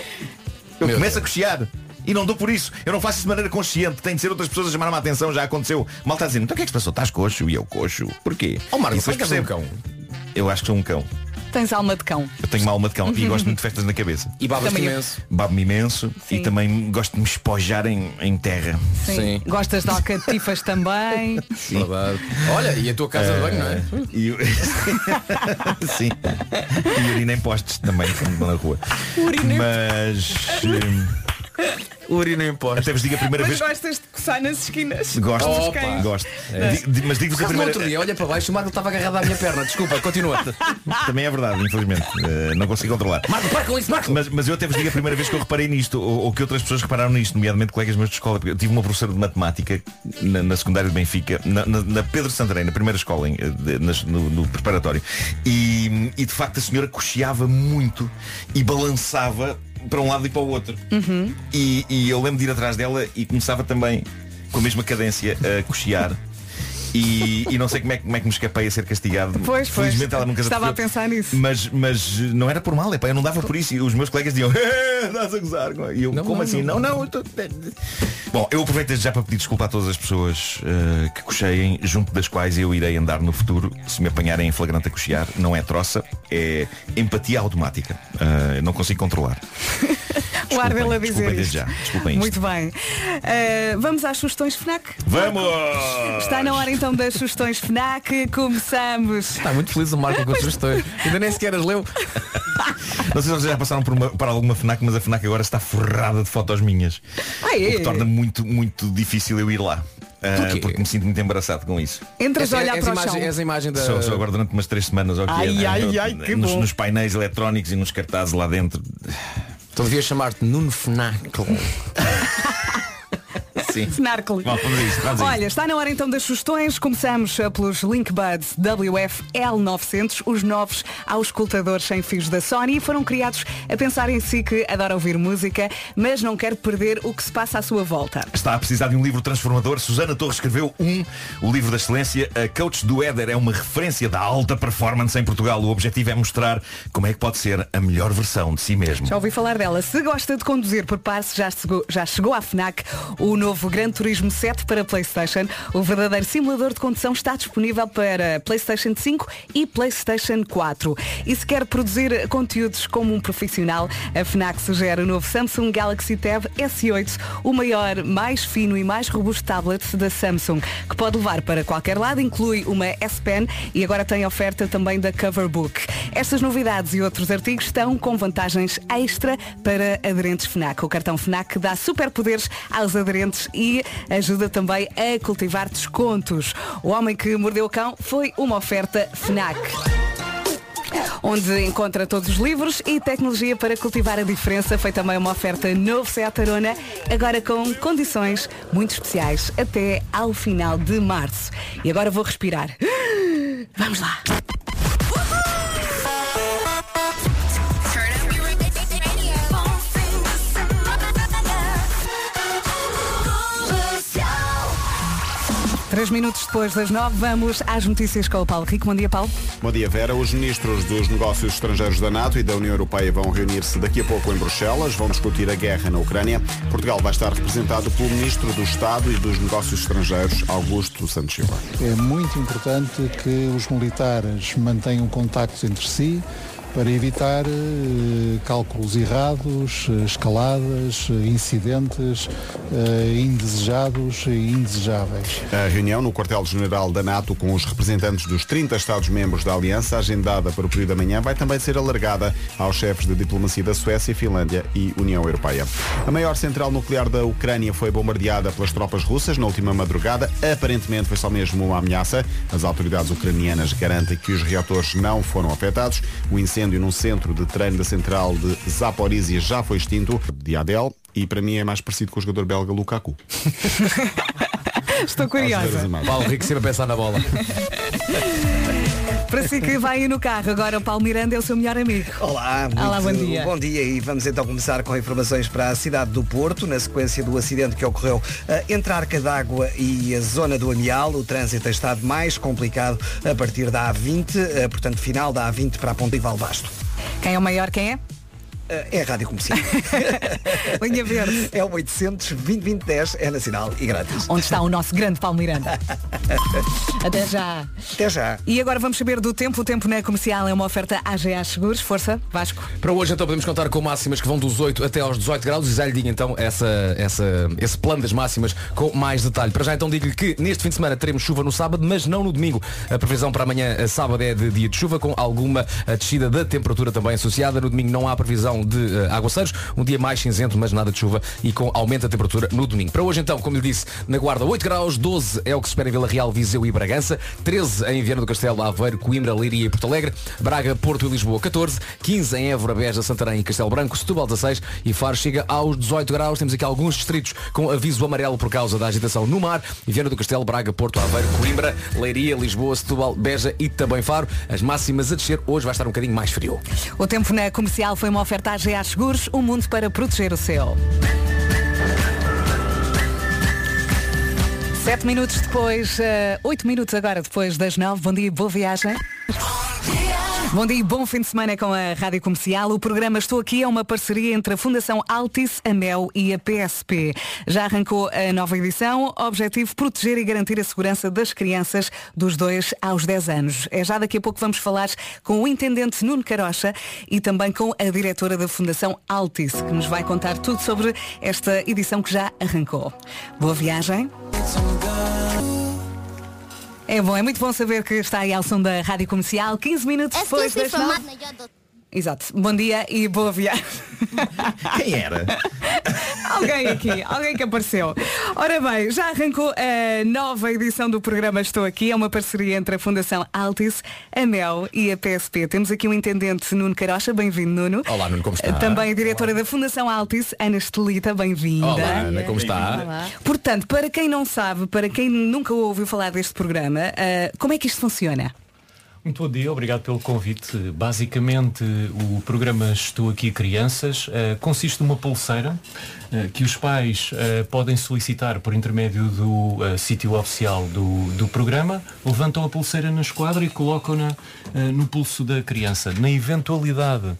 Eu Meu começo Deus. a cochear. E não dou por isso. Eu não faço isso de maneira consciente. Tem de ser outras pessoas a chamar-me a atenção. Já aconteceu. Mal está dizendo, então o que é que se passou? Estás coxo? E eu coxo. Porquê? Oh, Marco, E depois será que és um percebo. Eu acho que sou um cão. Tens alma de cão. Eu tenho uma alma de cão e gosto muito de festas na cabeça. E babas Também eu. imenso. Babo-me imenso Sim. e também gosto de me espojar em, em terra. Sim. Gostas de alcatifas também. Verdade. Olha, e a tua casa de banho, não é? E eu- Sim. E urina em postes também quando vou na rua. Mas. hum, Urina em postes. Até vos digo a primeira Mas vez. gostas de coçar nas esquinas. Gosto, Dos Opa. cães. gosto. É. Di- Mas digo-vos a causa do primeira. outro dia, olha para baixo, o Marco estava agarrado à minha perna. Desculpa, continua. Também é verdade, infelizmente. Eh, não consigo controlar. Marco, para com isso, Marco! Mas, mas eu até vos digo a primeira vez que eu reparei nisto, ou, ou que outras pessoas repararam nisto, nomeadamente colegas meus de escola. porque Eu tive uma professora de matemática na, na secundária de Benfica, na, na- na Pedro Santarém, na primeira escola, em, eh, de- nas- no, no preparatório. E, e de facto a senhora cocheava muito e balançava para um lado e para o outro. Uhum. E, e eu lembro de ir atrás dela e começava também com a mesma cadência a cochear. E, e não sei como é, que- como é que me escapei a ser castigado. Pois, pois. Felizmente ela nunca Estava a pensar nisso. Mas, mas não era por mal, epá, eu não dava por isso. E os meus colegas diziam, "Eh, estás a gozar. E eu, Não, como não, assim? não. Não, não. tô- Bom, eu aproveito desde já para pedir desculpa a todas as pessoas eh, que cocheiem, junto das quais eu irei andar no futuro, se me apanharem em flagrante a cochear. Não é troça, é empatia automática. Eh, não consigo controlar. O ar dele a dizer isto. já. Desculpem isto. Muito bem. Uh, vamos às sugestões FNAC? Vamos! Está na hora então das sugestões FNAC. Começamos. Está muito feliz o Marco com as sugestões. Ainda nem sequer as leu. Não sei se vocês já passaram por, uma, por alguma FNAC, mas a FNAC agora está forrada de fotos minhas. Ah, é? O que torna muito, muito difícil eu ir lá. Ah, porque me sinto muito embaraçado com isso. Entras a olhar para o imagem, chão. és a imagem da. Só, só agora durante umas três semanas ou o que Ai, é, né? ai, No- ai, que nos, bom. nos painéis eletrónicos e nos cartazes lá dentro. Então devia chamar-te Nuno Fnac. Sim. Snarkle. Bom, vamos vamos Olha, está na hora então das sugestões. Começamos eh, pelos Linkbuds WF L900, os novos auscultadores sem fios da Sony. Foram criados a pensar em si que adora ouvir música, mas não quer perder o que se passa à sua volta. Está a precisar de um livro transformador. Susana Torres escreveu um, o livro da excelência. A coach do Éder é uma referência da alta performance em Portugal. O objetivo é mostrar como é que pode ser a melhor versão de si mesmo. Já ouvi falar dela. Se gosta de conduzir por passe, já chegou, já chegou à FNAC o novo Gran Turismo 7 para Playstation. O verdadeiro simulador de condução está disponível para Playstation 5 e Playstation 4. E se quer produzir conteúdos como um profissional, a FNAC sugere o novo Samsung Galaxy Tab S8, o maior, mais fino e mais robusto tablet da Samsung, que pode levar para qualquer lado, inclui uma S Pen e agora tem oferta também da Coverbook. Estas novidades e outros artigos estão com vantagens extra para aderentes FNAC. O cartão FNAC dá superpoderes aos aderentes e ajuda também a cultivar descontos. O Homem que Mordeu o Cão foi uma oferta FNAC onde encontra todos os livros e tecnologia para cultivar a diferença. Foi também uma oferta novo Seat Arona, agora com condições muito especiais até ao final de março. E agora vou respirar. Vamos lá. Três minutos depois das nove, vamos às notícias com o Paulo Rico. Bom dia, Paulo. Bom dia, Vera. Os ministros dos negócios estrangeiros da NATO e da União Europeia vão reunir-se daqui a pouco em Bruxelas. Vão discutir a guerra na Ucrânia. Portugal vai estar representado pelo ministro do Estado e dos Negócios Estrangeiros, Augusto Santos Silva. É muito importante que os militares mantenham contactos entre si, para evitar eh, cálculos errados, eh, escaladas, eh, incidentes indesejados e indesejáveis. A reunião no quartel-general da NATO com os representantes dos 30 Estados-membros da Aliança, agendada para o período da manhã, vai também ser alargada aos chefes de diplomacia da Suécia, Finlândia e União Europeia. A maior central nuclear da Ucrânia foi bombardeada pelas tropas russas na última madrugada. Aparentemente foi só mesmo uma ameaça. As autoridades ucranianas garantem que os reatores não foram afetados. O incêndio num centro de treino da central de Zaporizhia já foi extinto. De Adel. E para mim é mais parecido com o jogador belga Lukaku. Estou curiosa. Paulo Rico sempre a pensar na bola. Para si que vai no carro, agora o Paulo Miranda é o seu melhor amigo. Olá, muito Olá, bom dia. Bom dia e vamos então começar com informações para a cidade do Porto, na sequência do acidente que ocorreu eh, entre a Arca d'Água e a zona do Amial. O trânsito tem estado mais complicado a partir da A20, eh, portanto final da A20 para a Ponte Valvasto. Quem é o maior, quem é? Eh, É a Rádio Comercial. Linha Verde. É o 800 2010 é nacional e grátis. Onde está o nosso grande Paulo Miranda? Até já. Até já. E agora vamos saber do tempo. O tempo na comercial é uma oferta AGA Seguros. Força, Vasco. Para hoje então podemos contar com máximas que vão dos 8 até aos 18 graus e já lhe digo então essa, essa, esse plano das máximas com mais detalhe. Para já então digo-lhe que neste fim de semana teremos chuva no sábado, mas não no domingo. A previsão para amanhã, a sábado, é de dia de chuva, com alguma eh, descida da temperatura também associada. No domingo não há previsão de eh, aguaceiros, um dia mais cinzento, mas nada de chuva e com aumento da temperatura no domingo. Para hoje então, como lhe disse, na Guarda 8 graus, 12 é o que se espera em Vila Real, Viseu e Bragança, 13 em Viana do Castelo, Aveiro, Coimbra, Leiria e Porto Alegre, Braga, Porto e Lisboa 14, 15 em Évora, Beja, Santarém e Castelo Branco, Setúbal 16 e Faro chega aos 18 graus. Temos aqui alguns distritos com aviso amarelo por causa da agitação no mar. Viana do Castelo, Braga, Porto, Aveiro, Coimbra, Leiria, Lisboa, Setúbal, Beja e também Faro. As máximas a descer. Hoje vai estar um bocadinho mais frio. O tempo na comercial foi uma oferta AGA Seguros. Um mundo para proteger o seu. Sete minutos depois, eh, oito minutos agora depois das nove. Bom dia boa viagem. Bom dia e bom fim de semana com a Rádio Comercial. O programa Estou Aqui é uma parceria entre a Fundação Altis, a MEL e a PSP. Já arrancou a nova edição, objetivo proteger e garantir a segurança das crianças dos 2 aos 10 anos. É já daqui a pouco vamos falar com o Intendente Nuno Carocha e também com a diretora da Fundação Altis, que nos vai contar tudo sobre esta edição que já arrancou. Boa viagem. É bom, é muito bom saber que está aí ao som da Rádio Comercial, 15 minutos depois das nove. Exato. Bom dia e boa viagem. Quem era? alguém aqui, alguém que apareceu. Ora bem, já arrancou a nova edição do programa Estou Aqui. É uma parceria entre a Fundação Altis, a MEL e a PSP. Temos aqui o intendente Nuno Carocha. Bem-vindo, Nuno. Olá, Nuno, como está? Também a diretora da Fundação Altis, Ana Estelita. Bem-vinda. Olá, Ana, como está? Portanto, para quem não sabe, para quem nunca ouviu falar deste programa, ah, como é que isto funciona? Muito bom dia, obrigado pelo convite. Basicamente, o programa Estou Aqui Crianças eh, consiste numa pulseira eh, que os pais eh, podem solicitar por intermédio do sítio oficial do, do programa, levantam a pulseira na esquadra e colocam-na no pulso da criança. Na eventualidade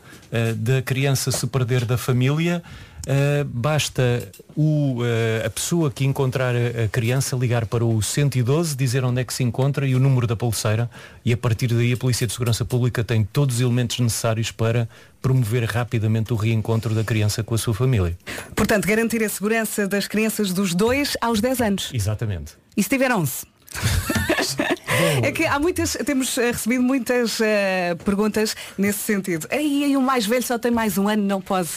da criança se perder da família, Uh, basta o, uh, a pessoa que encontrar a, criança ligar para o 112, dizer onde é que se encontra e o número da pulseira e a partir daí a Polícia de Segurança Pública tem todos os elementos necessários para promover rapidamente o reencontro da criança com a sua família. Portanto, garantir a segurança das crianças dos 2 aos 10 anos. Exatamente. E se tiver 11? É que há muitas, temos eh, recebido muitas eh, perguntas nesse sentido. Aí, aí o mais velho só tem mais um ano, não pode,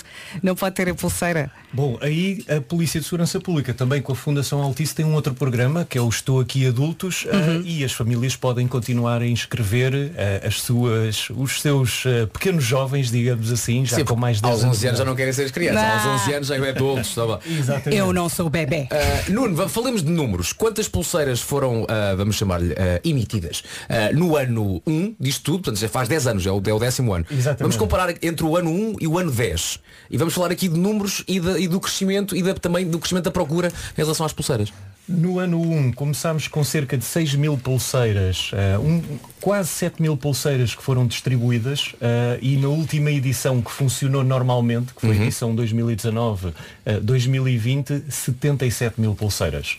não pode ter a pulseira. Bom, aí a Polícia de Segurança Pública também com a Fundação Altice tem um outro programa que é o Estou Aqui Adultos eh, Uhum. e as famílias podem continuar a inscrever eh, as suas, os seus pequenos jovens, digamos assim, já Sim, com mais de aos 10 11 anos já não querem ser crianças, Não. aos 11 anos já é adultos. Tá bom. Exatamente. Eu não sou bebê. Uh, Nuno, falemos de números. Quantas pulseiras foram, uh, vamos chamar-lhe, uh, emitidas uh, no ano 1 disto tudo? Portanto, já faz 10 anos, é o, é o décimo ano. Exatamente. Vamos comparar entre o ano 1 e o ano 10. E vamos falar aqui de números e, da- e do crescimento e da- também do crescimento da procura em relação às pulseiras. No ano 1 começámos com cerca de 6 mil pulseiras, eh, um- quase 7 mil pulseiras que foram distribuídas eh, e na última edição que funcionou normalmente, que foi a edição 2019, eh, 2020, 77 mil pulseiras.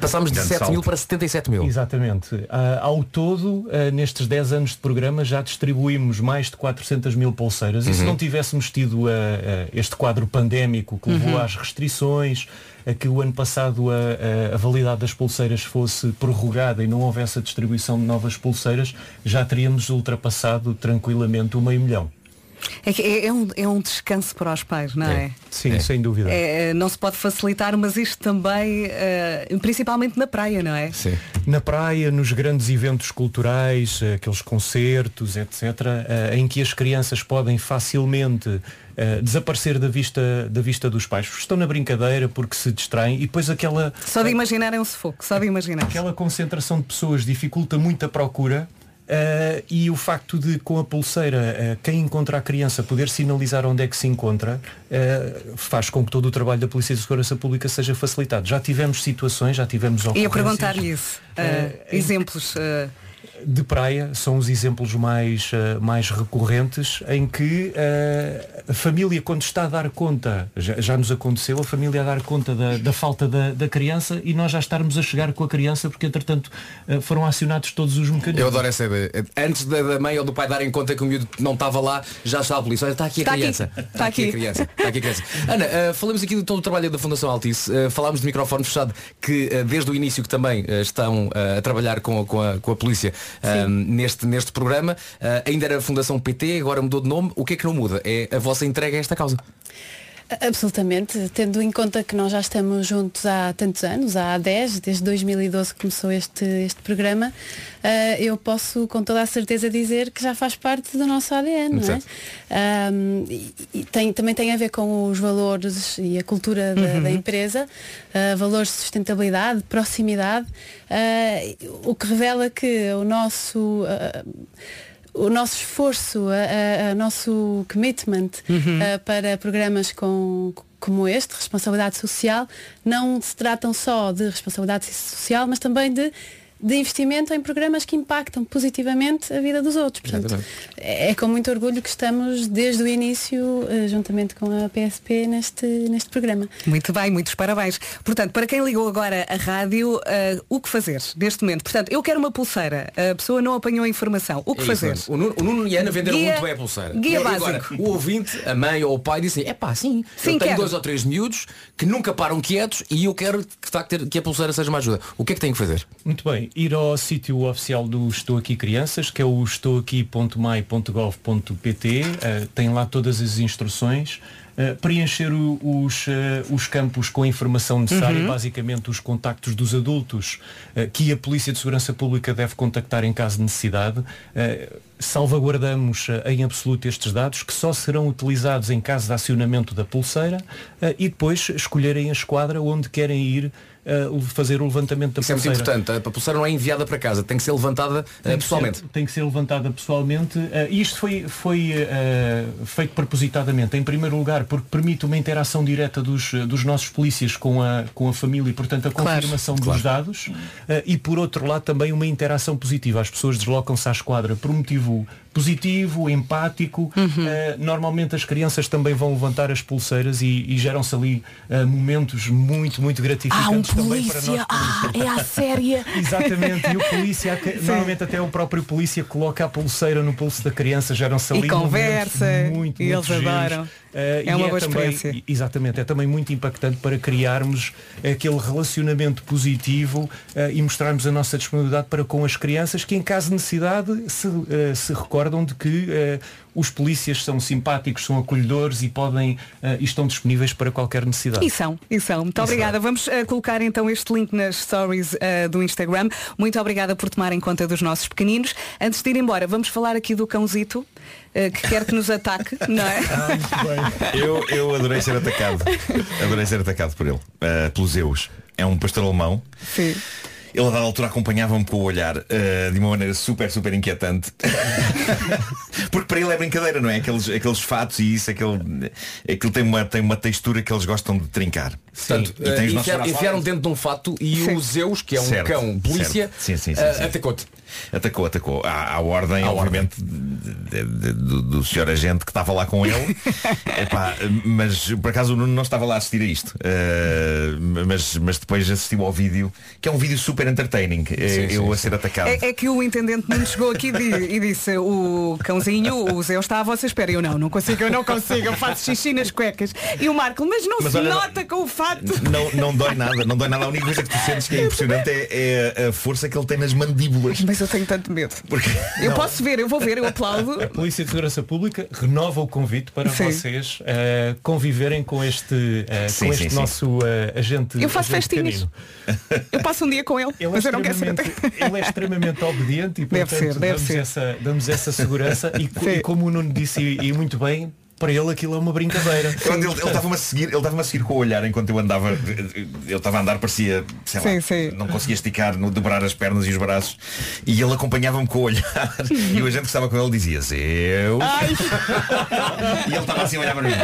Passámos de Grande 7 mil para 77 mil. Exatamente. Ah, ao todo, nestes 10 anos de programa, já distribuímos mais de 400 mil pulseiras. E se Uhum. não tivéssemos tido este quadro pandémico que levou Uhum. às restrições, a que o ano passado a, a- a validade das pulseiras fosse prorrogada e não houvesse a distribuição de novas pulseiras, já teríamos ultrapassado tranquilamente o meio milhão. É, que é, é um, é um descanso para os pais, não é? Sim, sem dúvida. É, não se pode facilitar, mas isto também, eh, principalmente na praia, não é? Sim. Na praia, nos grandes eventos culturais, eh, aqueles concertos, etc., eh, em que as crianças podem facilmente eh, desaparecer da vista, da vista dos pais. Estão na brincadeira porque se distraem e depois aquela, Só de imaginar é um sufoco, só de imaginar. aquela concentração de pessoas dificulta muito a procura. Eh, e o facto de com a pulseira eh, quem encontra a criança poder sinalizar onde é que se encontra eh, faz com que todo o trabalho da Polícia de Segurança Pública seja facilitado. Já tivemos situações, já tivemos Ia ocorrências. perguntar-lhe isso. exemplos. De praia são os exemplos mais, eh, mais recorrentes em que eh, a família quando está a dar conta, já, já nos aconteceu, a família a dar conta da, da falta da, da criança e nós já estarmos a chegar com a criança porque entretanto eh, foram acionados todos os mecanismos. Eu adoro essa ideia. Antes da, da mãe ou do pai darem conta que o miúdo não estava lá, já está a polícia. Olha, está aqui a Está aqui. criança. Está aqui. a criança. Está aqui a criança. Ana, falamos aqui de todo o trabalho da Fundação Altice. Falámos de microfone fechado que desde o início que também estão a trabalhar com, com, a, com a polícia eh, neste, neste programa. Eh, ainda era a Fundação PT, agora mudou de nome. O que é que não muda? É a vossa entrega a esta causa. Absolutamente, tendo em conta que nós já estamos juntos há tantos anos, há 10, desde 2012 que começou este, este programa, eh, eu posso com toda a certeza dizer que já faz parte do nosso ADN, não é? Ahm, e e tem, também tem a ver com os valores e a cultura da, Uhum. da empresa, eh, valores de sustentabilidade, proximidade, eh, o que revela que o nosso o nosso esforço, a nosso commitment Uhum. eh, para programas com, como este, responsabilidade social, não se tratam só de responsabilidade social, mas também de, de investimento em programas que impactam positivamente a vida dos outros. Portanto, é, é com muito orgulho que estamos desde o início, eh, juntamente com a PSP, neste, neste programa. Muito bem, muitos parabéns. Portanto, para quem ligou agora a rádio, eh, o que fazer neste momento? Portanto, eu quero uma pulseira, a pessoa não apanhou a informação. O que É isso fazer? mesmo. o, Nuno, o Nuno e Ana venderam Guia- muito bem a pulseira. guia E agora, básico. o ouvinte, a mãe ou o pai dizem, é pá, sim, Sim, eu tenho quero. dois ou três miúdos que nunca param quietos e eu quero que, que a pulseira seja uma ajuda. O que é que tenho que fazer? Muito bem, ir ao sítio oficial do Estou Aqui Crianças, que é o estouaqui.mai.gov.pt, eh, tem lá todas as instruções, eh, preencher o- os, eh, os campos com a informação necessária, Uhum. basicamente os contactos dos adultos eh, que a Polícia de Segurança Pública deve contactar em caso de necessidade. Salvaguardamos em absoluto estes dados que só serão utilizados em caso de acionamento da pulseira e depois escolherem a esquadra onde querem ir eh, fazer o levantamento da Isso é muito pulseira. importante. A pulseira não é enviada para casa, tem que ser levantada eh, Tem pessoalmente. ser- tem que ser levantada pessoalmente. Eh, isto foi, foi feito propositadamente, em primeiro lugar, porque permite uma interação direta dos, dos nossos polícias com a, com a família e, portanto, a Claro. confirmação Claro. dos dados. Eh, e, por outro lado, também uma interação positiva. As pessoas deslocam-se à esquadra por um motivo positivo, empático. Eh, normalmente as crianças também vão levantar as pulseiras e, e geram-se ali eh, momentos muito, muito gratificantes também para nós. Ah, é a séria. Exatamente, e o polícia, aca- normalmente até o próprio polícia coloca a pulseira no pulso da criança, geram-se ali E conversa, momentos muito, e muito eles giros. adoram. É e uma boa também, experiência. Exatamente, é também muito impactante para criarmos aquele relacionamento positivo eh, e mostrarmos a nossa disponibilidade para com as crianças que em caso de necessidade se, eh, se recordam de que eh, os polícias são simpáticos, são acolhedores e podem eh, e estão disponíveis para qualquer necessidade. E são, e são. Muito obrigada. Vamos eh, colocar então este link nas stories eh, do Instagram. Muito obrigada por tomarem conta dos nossos pequeninos. Antes de ir embora, vamos falar aqui do cãozito que quer que nos ataque, não é? Eu, eu adorei ser atacado. Adorei ser atacado por ele. eh, pelos Zeus. É um pastor alemão. Sim. Ele a dada altura acompanhava-me com o olhar eh, de uma maneira super, super inquietante. Porque para ele é brincadeira, não é? Aqueles, aqueles fatos e isso, aquele, aquilo tem uma, tem uma textura que eles gostam de trincar. Portanto, E eh, nossos enfiar- enfiaram dentro de um fato e Sim. o Zeus, que é um Certo, cão polícia, certo. Sim, sim, sim, eh, sim. atacou-te. Atacou, atacou. À, à ordem, obviamente, de- de- do, do senhor agente que estava lá com ele. Epá, mas por acaso o Nuno não estava lá a assistir a isto. Eh, mas, mas depois assistiu ao vídeo, que é um vídeo super entertaining. Eh, eu a ser atacado. É, é que o intendente não chegou aqui e di- e disse o cãozinho, o Zé está à vossa espera. Eu não, não consigo, eu não consigo, eu faço xixi nas cuecas. E o Marco, mas não Mas se olha, nota com o fato. Não, não dói nada, não dói nada. A única coisa que tu sentes que é impressionante é, é a força que ele tem nas mandíbulas. Mas eu tenho tanto medo. Porque Eu posso ver, eu vou ver, eu aplaudo. A Polícia de Segurança Pública renova o convite para Sim. vocês eh, conviverem com este, eh, Sim, com sim, este sim. nosso eh, agente. Eu faço agente festinhas. canino. Eu passo um dia com ele, Ele mas é, eu não quero extremamente, ele é extremamente obediente e Deve portanto ser, deve damos, ser. Essa, damos essa segurança e, e como o Nuno disse e, e muito bem, para ele aquilo é uma brincadeira. Quando ele ele estava-me a seguir, ele estava-me a seguir com o olhar enquanto eu andava, eu estava a andar, parecia, sei lá, Sim, sim. não conseguia esticar, no, dobrar as pernas e os braços, e ele acompanhava-me com o olhar, e o agente que estava com ele dizia, Zeus, e ele estava assim a olhar para mim.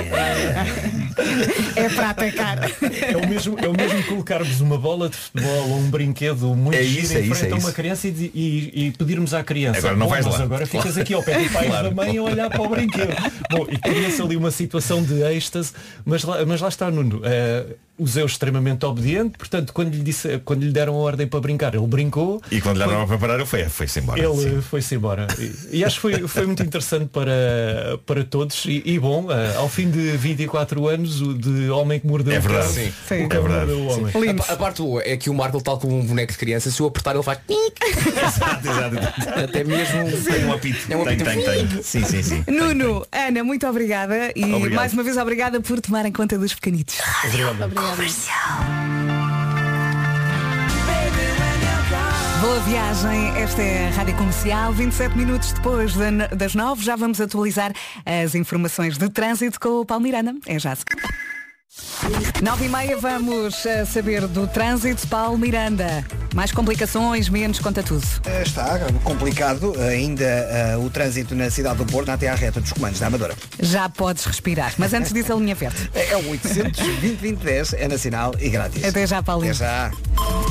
É para atacar. É o mesmo, é o mesmo colocarmos uma bola de futebol ou um brinquedo muito É giro isso, é em isso, frente é a uma criança e, e- e pedirmos à criança Agora não "Bom, vais mas lá." agora ficas aqui ao pé do pai e Claro, da mãe a olhar para o brinquedo. Bom, e cria-se ali uma situação de êxtase, mas lá, mas lá está Nuno. eh, o Zeus extremamente obediente, portanto, quando lhe, disse, quando lhe deram a ordem para brincar, ele brincou. E quando lhe deram para parar, ele foi- foi-se embora. Ele sim. foi-se embora. E, e acho que foi, foi muito interessante para, para todos. E, e bom, eh, ao fim de 24 anos, o de homem que mordeu É o cão, verdade. Sim. o É verdade. mordeu o homem. A, pa- a parte boa é que o Marco, tal como um boneco de criança, se o apertar ele faz. Exato, exato. Até mesmo. Tem um apito. É um tem, apito. tem, tem. Sim, sim, sim. Nuno, Ana, muito obrigada e Obrigado. mais uma vez obrigada por tomarem conta dos pequenitos. Boa viagem, esta é a Rádio Comercial. 27 minutos depois da- das 9, já vamos atualizar as informações de trânsito com o Paulo Miranda. É já. 9 e meia vamos eh, saber do trânsito. Paulo Miranda. Mais complicações, menos, conta tudo. Eh, Está complicado ainda eh, o trânsito na cidade do Porto, até à reta dos comandos da Amadora. Já podes respirar. Mas antes disso, a linha verde. É o 800 2010 é nacional e grátis. Até já, Paulinho. Até já.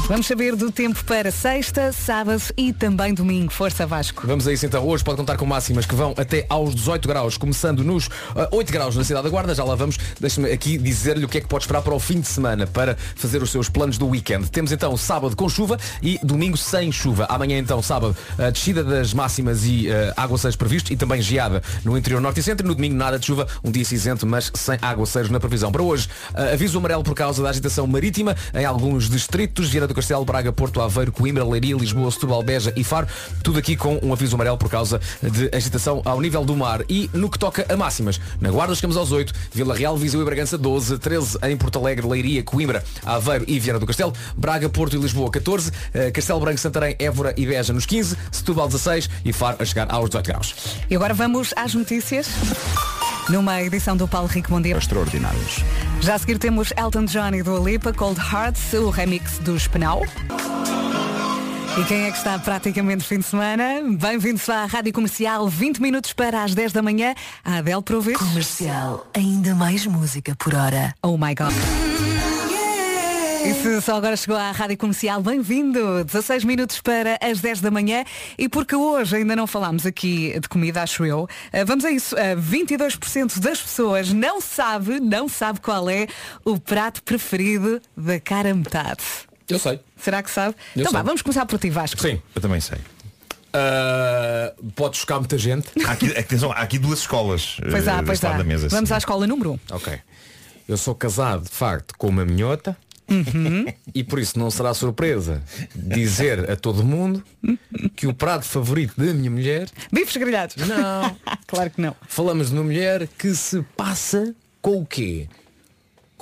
Vamos saber do tempo para sexta, sábado e também domingo. Força Vasco. Vamos a isso então. Hoje pode contar com máximas que vão até aos 18 graus, começando nos ah, 8 graus na cidade da Guarda. Já lá vamos. Deixa-me aqui dizer-lhe o que é que pode esperar para o fim de semana para fazer os seus planos do weekend. Temos então sábado com chuva e domingo sem chuva. Amanhã então sábado a descida das máximas e uh, aguaceiros previstos e também geada no interior norte e centro. No domingo nada de chuva, um dia cinzento, mas sem aguaceiros na previsão. Para hoje, ah, aviso amarelo por causa da agitação marítima em alguns distritos, Vieira do Castelo, Braga, Porto Aveiro, Coimbra, Leiria, Lisboa, Setúbal, Beja e Faro. Tudo aqui com um aviso amarelo por causa de agitação ao nível do mar. E no que toca a máximas, na Guarda chegamos aos 8, Vila Real, Viseu e Bragança 12, 13 em Porto Alegre, Leiria, Coimbra, Aveiro e Viana do Castelo, Braga, Porto e Lisboa 14, eh, Castelo Branco, Santarém, Évora e Beja nos 15, Setúbal 16 e Faro a chegar aos 18 graus. E agora vamos às notícias. Numa edição do Paulo Rico Dia. Extraordinários. Já a seguir temos Elton John e Dua Lipa, Cold Hearts, o remix do Espenal. E quem é que está praticamente fim de semana? Bem-vindos à Rádio Comercial, 20 minutos para as 10 da manhã. A Adele Provis. Comercial, ainda mais música por hora. Oh my God. E se só agora chegou à Rádio Comercial, bem-vindo! 16 minutos para as 10 da manhã e porque hoje ainda não falámos aqui de comida, acho eu, eh, vamos a isso. Eh, 22% das pessoas não sabe, não sabe qual é o prato preferido da cara metade. Eu sei. Será que sabe? Eu então vá, sei. vamos começar por ti, Vasco. Sim. Eu também sei. Ah, pode chocar muita gente. Há aqui, atenção, há aqui duas escolas. Pois eh, há, pois deste lado há. da mesa, Vamos sim. à escola número 1. Um. Ok. Eu sou casado, de facto, com uma minhota. E por isso não será surpresa dizer a todo mundo que o prato favorito da minha mulher Bifes grelhados? Não. claro que não. Falamos de uma mulher que se passa com o quê?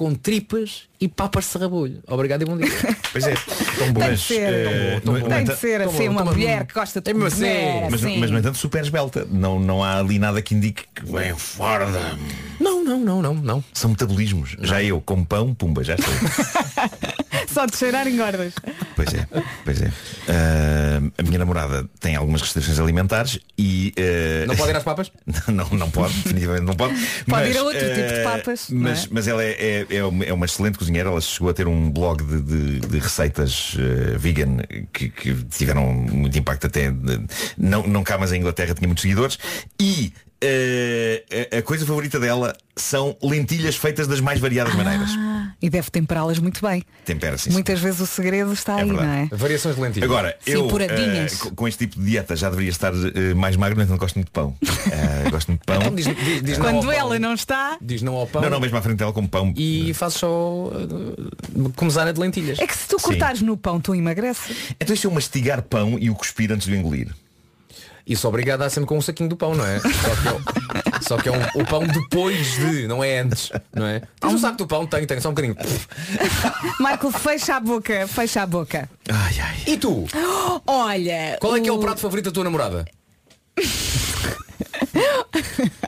Com tripas e papas de sarrabulho. Obrigado e bom dia. Pois é, tão bom. Tem de Mas, ser, no tem de entanto- ser assim uma mulher que gosta de É mesmo comer, Mas, assim. mas no entanto super esbelta. Não, não há ali nada que indique que vem fora da. Não, não, não, não, não. São metabolismos. Já eu, com pão, pumba, já estou. Só de cheirar engordas. Pois é, pois é. Ah, a minha namorada tem algumas restrições alimentares e. ah, Não pode ir às papas? não, não pode, definitivamente não pode. Pode ir a outro tipo de eh, papas, Mas, é? mas ela é, é, é uma, é uma excelente cozinheira, ela chegou a ter um blog de, de- de receitas eh, vegan que, que tiveram muito impacto até. de- não, não cá, mas em Inglaterra tinha muitos seguidores. E eh, a, coisa favorita dela são lentilhas feitas das mais variadas maneiras. Ah, e deve temperá-las muito bem. Tempera-se. Muitas vezes o segredo está É aí, verdade. não é? Variações de lentilhas. Agora, Sim, eu eh, com- com este tipo de dieta já deveria estar eh, mais magro, mas não gosto muito de pão. Gosto muito de pão. Então diz- diz- diz não Quando pão. ela não está. Diz não ao pão. Não, não, mesmo à frente dela como pão. E fazes só uh, comesana de lentilhas. É que se tu Sim. cortares no pão, tu emagreces. Então se eu mastigar pão e o cuspir antes de o engolir. Isso obrigado a dar sempre com um saquinho do pão, não é? Só que é, o- só que é um- o pão depois de, não é antes, não é? Tens um saco do pão? Tenho, tenho, só um bocadinho. Michael, fecha a boca, fecha a boca. Ai, ai. E tu? Olha. Qual é que é o prato favorito da tua namorada?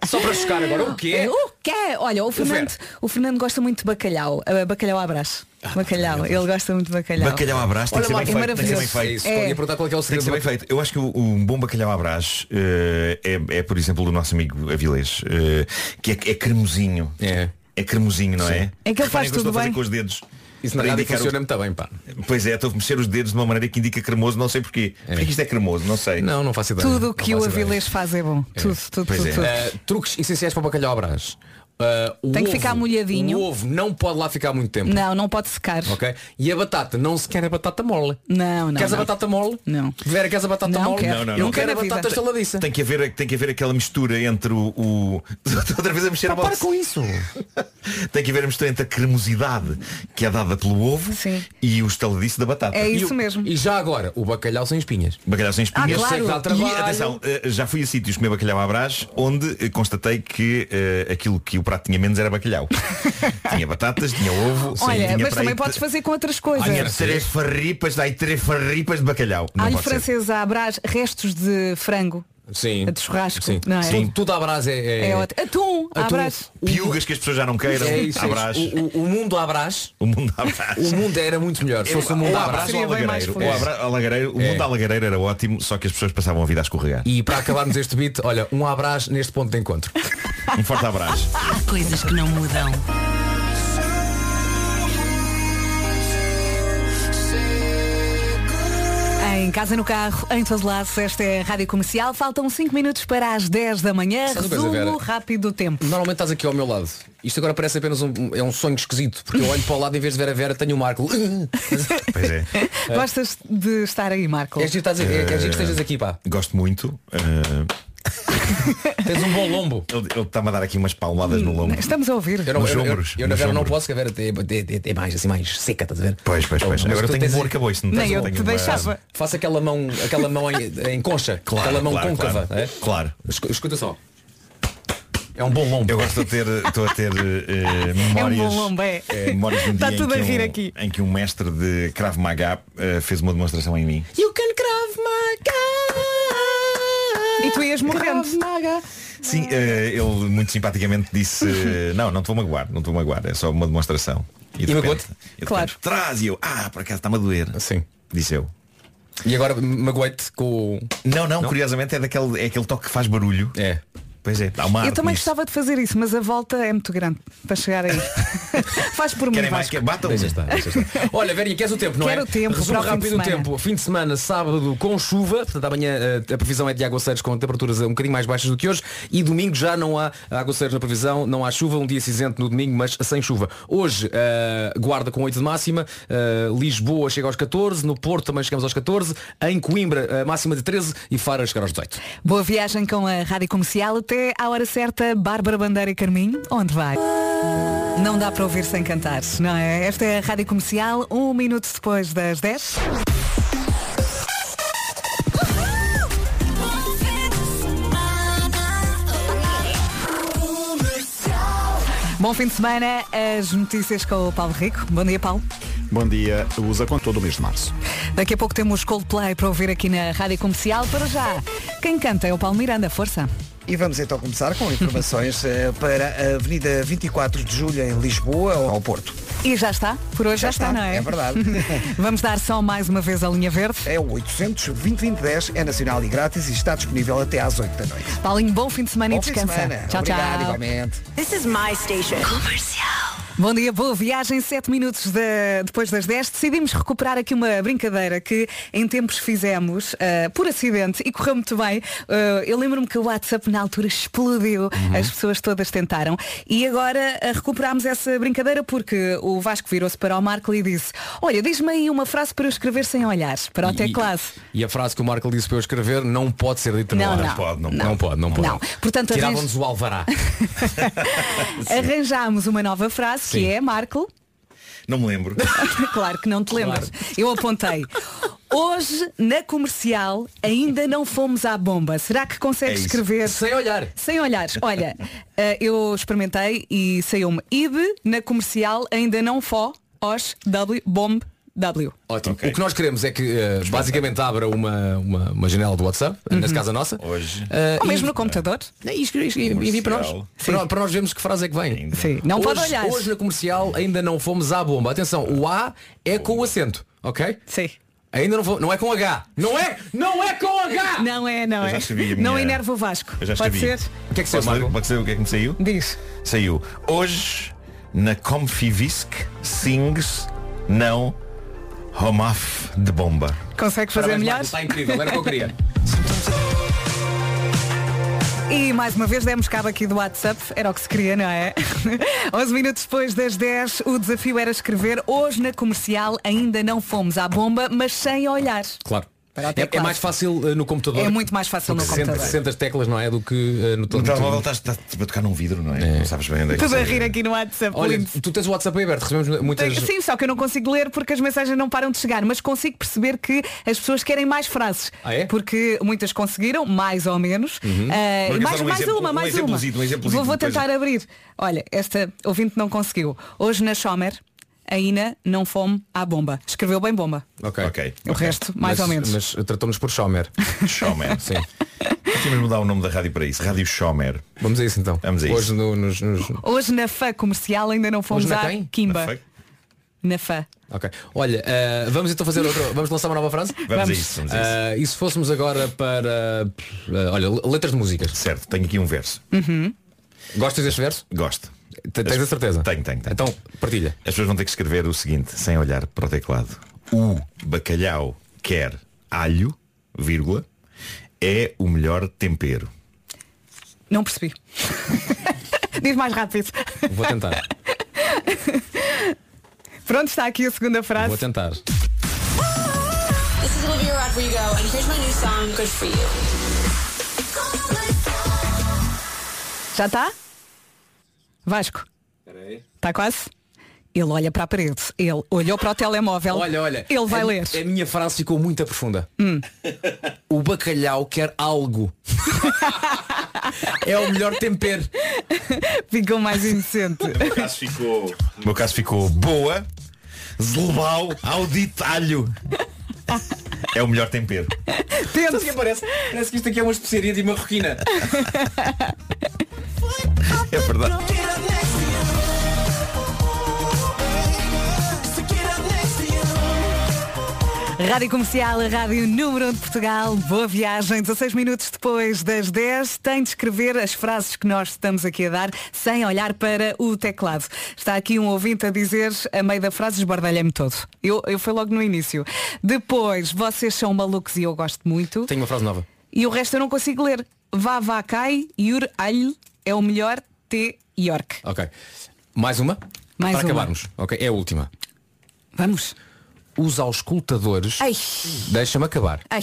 Só para chocar agora, o quê? O quê? Olha, o Fernando, o Fernando gosta muito de bacalhau. Uh, bacalhau à brás. bacalhau. Ele gosta muito de bacalhau. Bacalhau à brás tem que ser bem é feito. Tem que ser bem maravilhoso. feito. É. ia perguntar qual é, que é o Tem que ser bem feito. Eu acho que o- um bom bacalhau à brás eh, é, é, por exemplo, do nosso amigo Avilés, eh, que é, é cremosinho. É. É cremosinho, não é? É que ele faz tudo bem. com os dedos. Isso na rádio indicar funciona o- muito bem, pá. Pois é, estou a mexer os dedos de uma maneira que indica cremoso, não sei porquê. Porquê que isto é cremoso? Não sei. Não, não faço ideia. Tudo o que o. Avilés faz é bom. Tudo, tudo, Pois tudo, é. tudo. Uh, truques essenciais para o bacalhau à brás. Uh, Tem que ovo- ficar molhadinho. O ovo não pode lá ficar muito tempo. Não, não pode secar. Ok? E a batata, não se quer a batata mole. Não, não. queres não. a batata mole? Não. Vera, queres a batata Não mole? quero. Não, não, Eu não. não quero a batata estaladiça. Tem que, haver, tem que haver aquela mistura entre o. o... Estou outra vez a mexer Pá, a para box. com isso. Tem que haver a mistura entre a cremosidade que é dada pelo ovo Sim. e o estaladiço da batata. É E isso o- mesmo. E já agora, o bacalhau sem espinhas. Bacalhau sem espinhas. Ah, claro. Sei que dá E trabalho. atenção, eh, já fui a sítios comer bacalhau à brás onde eh, constatei que eh, aquilo que o prato tinha menos era bacalhau. tinha batatas, tinha ovo. sim, Olha, tinha mas também podes fazer com outras coisas. Tinha três farripas, daí três farripas de bacalhau. Alho francês à brás, restos de frango. Sim. A de churrasco, Sim. não é? Sim. Tudo à brás é. é... É ótimo. Atum, à Atum. brás. Piugas que as pessoas já não queiram. É isso, à é brás. O, o- mundo à brás. O mundo à brás. O mundo era muito melhor. Se fosse o mundo ou à brás. ou seria ao bem mais lagareiro. feliz. O abra- ao lagareiro- o É. mundo à lagareira era ótimo, só que as pessoas passavam a vida a escorregar. E para acabarmos este beat, olha, um abraço neste ponto de encontro. Um forte abraço. Há coisas que não mudam. Em casa, no carro, em todo lado, esta é a Rádio Comercial. Faltam 5 minutos para as 10 da manhã. Sabe uma coisa, Resumo Vera? rápido do tempo. Normalmente estás aqui ao meu lado. Isto agora parece apenas um, é um sonho esquisito, porque eu olho para o lado em vez de ver a Vera, tenho o Marco. Pois é. Gostas de estar aí, Marco? É giro estás a- é- é giro que estejas aqui, pá. Gosto muito. eh, Tens um bom lombo. ele está-me a dar aqui umas palmadas no lombo. Estamos a ouvir. Eu, não, Nos eu, eu, ombros, eu na Vera não posso, que a Vera é, mais assim, mais seca, estás a ver? Pois, pois, pois. Agora tenho um arcabouço. não Nem tenho- eu te deixava. Faça aquela mão, aquela mão em, em concha, Claro, aquela mão claro, côncava. claro. é? Escuta só. É um bom lombo. Eu gosto de ter, estou a ter eh, memórias. É um bom lombo, é. eh, memórias de um Está dia tudo em a um, aqui. Em que um mestre de Krav Maga eh, fez uma demonstração em mim. You can Krav Maga. E tu ias morrendo. Sim, eh, ele muito simpaticamente disse eh, Não, não te vou magoar, não te vou magoar, é só uma demonstração. E, de E repente, de Claro. repente, Traz e eu, ah, por acaso está-me a doer. Sim. Disse eu. E agora magoei-te com o. Não, não, curiosamente é daquele é aquele toque que faz barulho. É. Pois é, dá uma Eu arte também nisso. gostava de fazer isso, mas a volta é muito grande para chegar aí. Faz por mim, Querem mais Vasco. que batam Deixa estar, deixa estar. Olha, Verinha, queres o tempo, não Quero é? o tempo Resumo para o fim de rápido o semana. tempo. Fim de semana, sábado com chuva. Portanto, amanhã eh, a previsão é de aguaceiros com temperaturas um bocadinho mais baixas do que hoje. E domingo já não há aguaceiros na previsão, não há chuva, um dia cinzento no domingo, mas sem chuva. Hoje, eh, Guarda com 8 de máxima, eh, Lisboa chega aos 14, no Porto também chegamos aos 14, em Coimbra, máxima de 13 e Fara chegar aos 18. Boa viagem com a Rádio Comercial até à hora certa, Bárbara Bandeira e Carminho. Onde vai? Não dá para ouvir sem cantar, não é? Esta é a Rádio Comercial, um minuto depois das 10. Bom fim de semana, as notícias com o Paulo Rico. Bom dia, Paulo. Bom dia. Usa com todo o mês de março. Daqui a pouco temos Coldplay para ouvir aqui na Rádio Comercial. Para já, quem canta é o Paulo Miranda. Força. E vamos então começar com informações eh, para a Avenida 24 de Julho em Lisboa ao Porto. E já está, por hoje já, está, não é? É verdade. Vamos dar só mais uma vez a linha verde. É o 800 2010 é nacional e grátis e está disponível até às 8 da noite. Paulinho, bom fim de semana Bom e fim de descansa. semana. Tchau, Obrigado, tchau. igualmente. This is my station. Comercial. Bom dia, boa viagem, 7 minutos da- depois das 10. Decidimos recuperar aqui uma brincadeira que em tempos fizemos ah, por acidente e correu muito bem. Ah, eu lembro-me que o WhatsApp na altura explodiu, as pessoas todas tentaram e agora ah, recuperámos essa brincadeira porque o Vasco virou-se para o Marco e disse olha, diz-me aí uma frase para eu escrever sem olhar, para o teclado. E a frase que o Marco disse para eu escrever não pode ser dita Não, no ar. não. pode, não, Não. não pode, não pode. Não. Portanto, Tirávamos o alvará. Arranjámos uma nova frase que Sim. é, Marco, Não me lembro. claro que não te lembras. Eu apontei. Hoje, na comercial, ainda não fomos à bomba. Será que É consegues isso. escrever? Sem olhar. Sem olhar. Olha, eh, eu experimentei e saiu-me ID na comercial, ainda não fó, os, W, bomb, W. Ótimo. O que nós queremos é que eh, basicamente abra uma, uma, uma janela do WhatsApp, nesse caso a nossa. Hoje. eh, Ou e- mesmo no computador. É e envie para nós. Para, nós- para nós vermos que frase é que vem. Sim, não hoje, pode olhar. Hoje na comercial ainda não fomos à bomba. Atenção, o A é com o acento, ok? Sim. Ainda não fomos, não é com H. Não é, não é com H! Não é, não Eu já é. minha- Não enerva o Vasco. Eu já Pode escrevi. ser? O que é que saiu? Marco? Pode ser o que é que me saiu? Diz. Saiu. Hoje, na Comfivisc, sings não Homaf de bomba. Consegues fazer Parabéns, melhor? Marco, Está incrível, era o que eu queria. E mais uma vez demos cabo aqui do WhatsApp, era o que se queria, não é? 11 minutos depois das 10, o desafio era escrever hoje na comercial ainda não fomos à bomba, mas sem olhar. Claro. É, é mais fácil eh, no computador. É muito mais fácil no computador. Senta as teclas, não é? Do que eh, no No todo. telemóvel estás, estás tipo, a tocar num vidro, não é? Não sabes bem onde é que a sai. rir aqui no WhatsApp. Olha, lindo. tu tens o WhatsApp aberto, recebemos muitas. Sim, só que eu não consigo ler porque as mensagens não param de chegar, mas consigo perceber que as pessoas querem mais frases. Ah, é? Porque muitas conseguiram, mais ou menos. Uhum. E mais, um mais exemplo- uma, um mais uma. exemplozito, um Vou, vou depois. tentar abrir. Olha, esta ouvinte não conseguiu. Hoje na Schomer, a Ina não fome à bomba. Escreveu bem bomba. Ok. Ok. O resto, mais Mas- ou menos. Mas tratou-nos por Schomer. Schomer. Sim. Tínhamos mudar o nome da rádio para isso. Rádio Schomer. Vamos a isso então. Vamos a isso. Hoje no- nos, nos- Hoje na fã comercial ainda não fomos à quem? Kimba. Na fã. Ok. Olha, eh, vamos então fazer outra. Vamos lançar uma nova frase? Vamos, a isso. Vamos a isso. Eh, e se fôssemos agora para. eh, olha, letras de músicas. Certo, tenho aqui um verso. Gostas deste verso? Gosto. Tens a certeza? Tenho, tenho, tenho. Então, partilha. As pessoas vão ter que escrever o seguinte, sem olhar para o teclado. O bacalhau quer alho, vírgula, é o melhor tempero. Não percebi. Diz mais rápido. Vou tentar. Pronto, está aqui a segunda frase. Vou tentar. This is Olivia Rodrigo, and here's my new song, Good For You. Já está? Vasco. Está quase? Ele olha para a parede. Ele olhou para o telemóvel. Olha, olha. Ele vai a, ler. A minha frase ficou muito profunda. Hum. O bacalhau quer algo. é o melhor tempero. Ficou mais inocente. O meu caso ficou, o meu caso ficou boa, zelbau, audito alho. É o melhor tempero. Sabe o que parece? Parece que isto aqui é uma especiaria de marroquina. É verdade. Rádio Comercial, a Rádio Número 1 de Portugal. Boa viagem. 16 minutos depois das 10. Tem de escrever as frases que nós estamos aqui a dar sem olhar para o teclado. Está aqui um ouvinte a dizer, a meio da frase, esbardalhei-me todo. Eu, eu fui logo no início. Depois, vocês são malucos e eu gosto muito. Tenho uma frase nova. E o resto eu não consigo ler. Vá, vá, cai, Yur, alho, é o melhor, T, York. Ok. Mais uma? Mais Para uma. acabarmos. Ok, é a última. Vamos. Os auscultadores. Ai. Deixa-me acabar. Ai.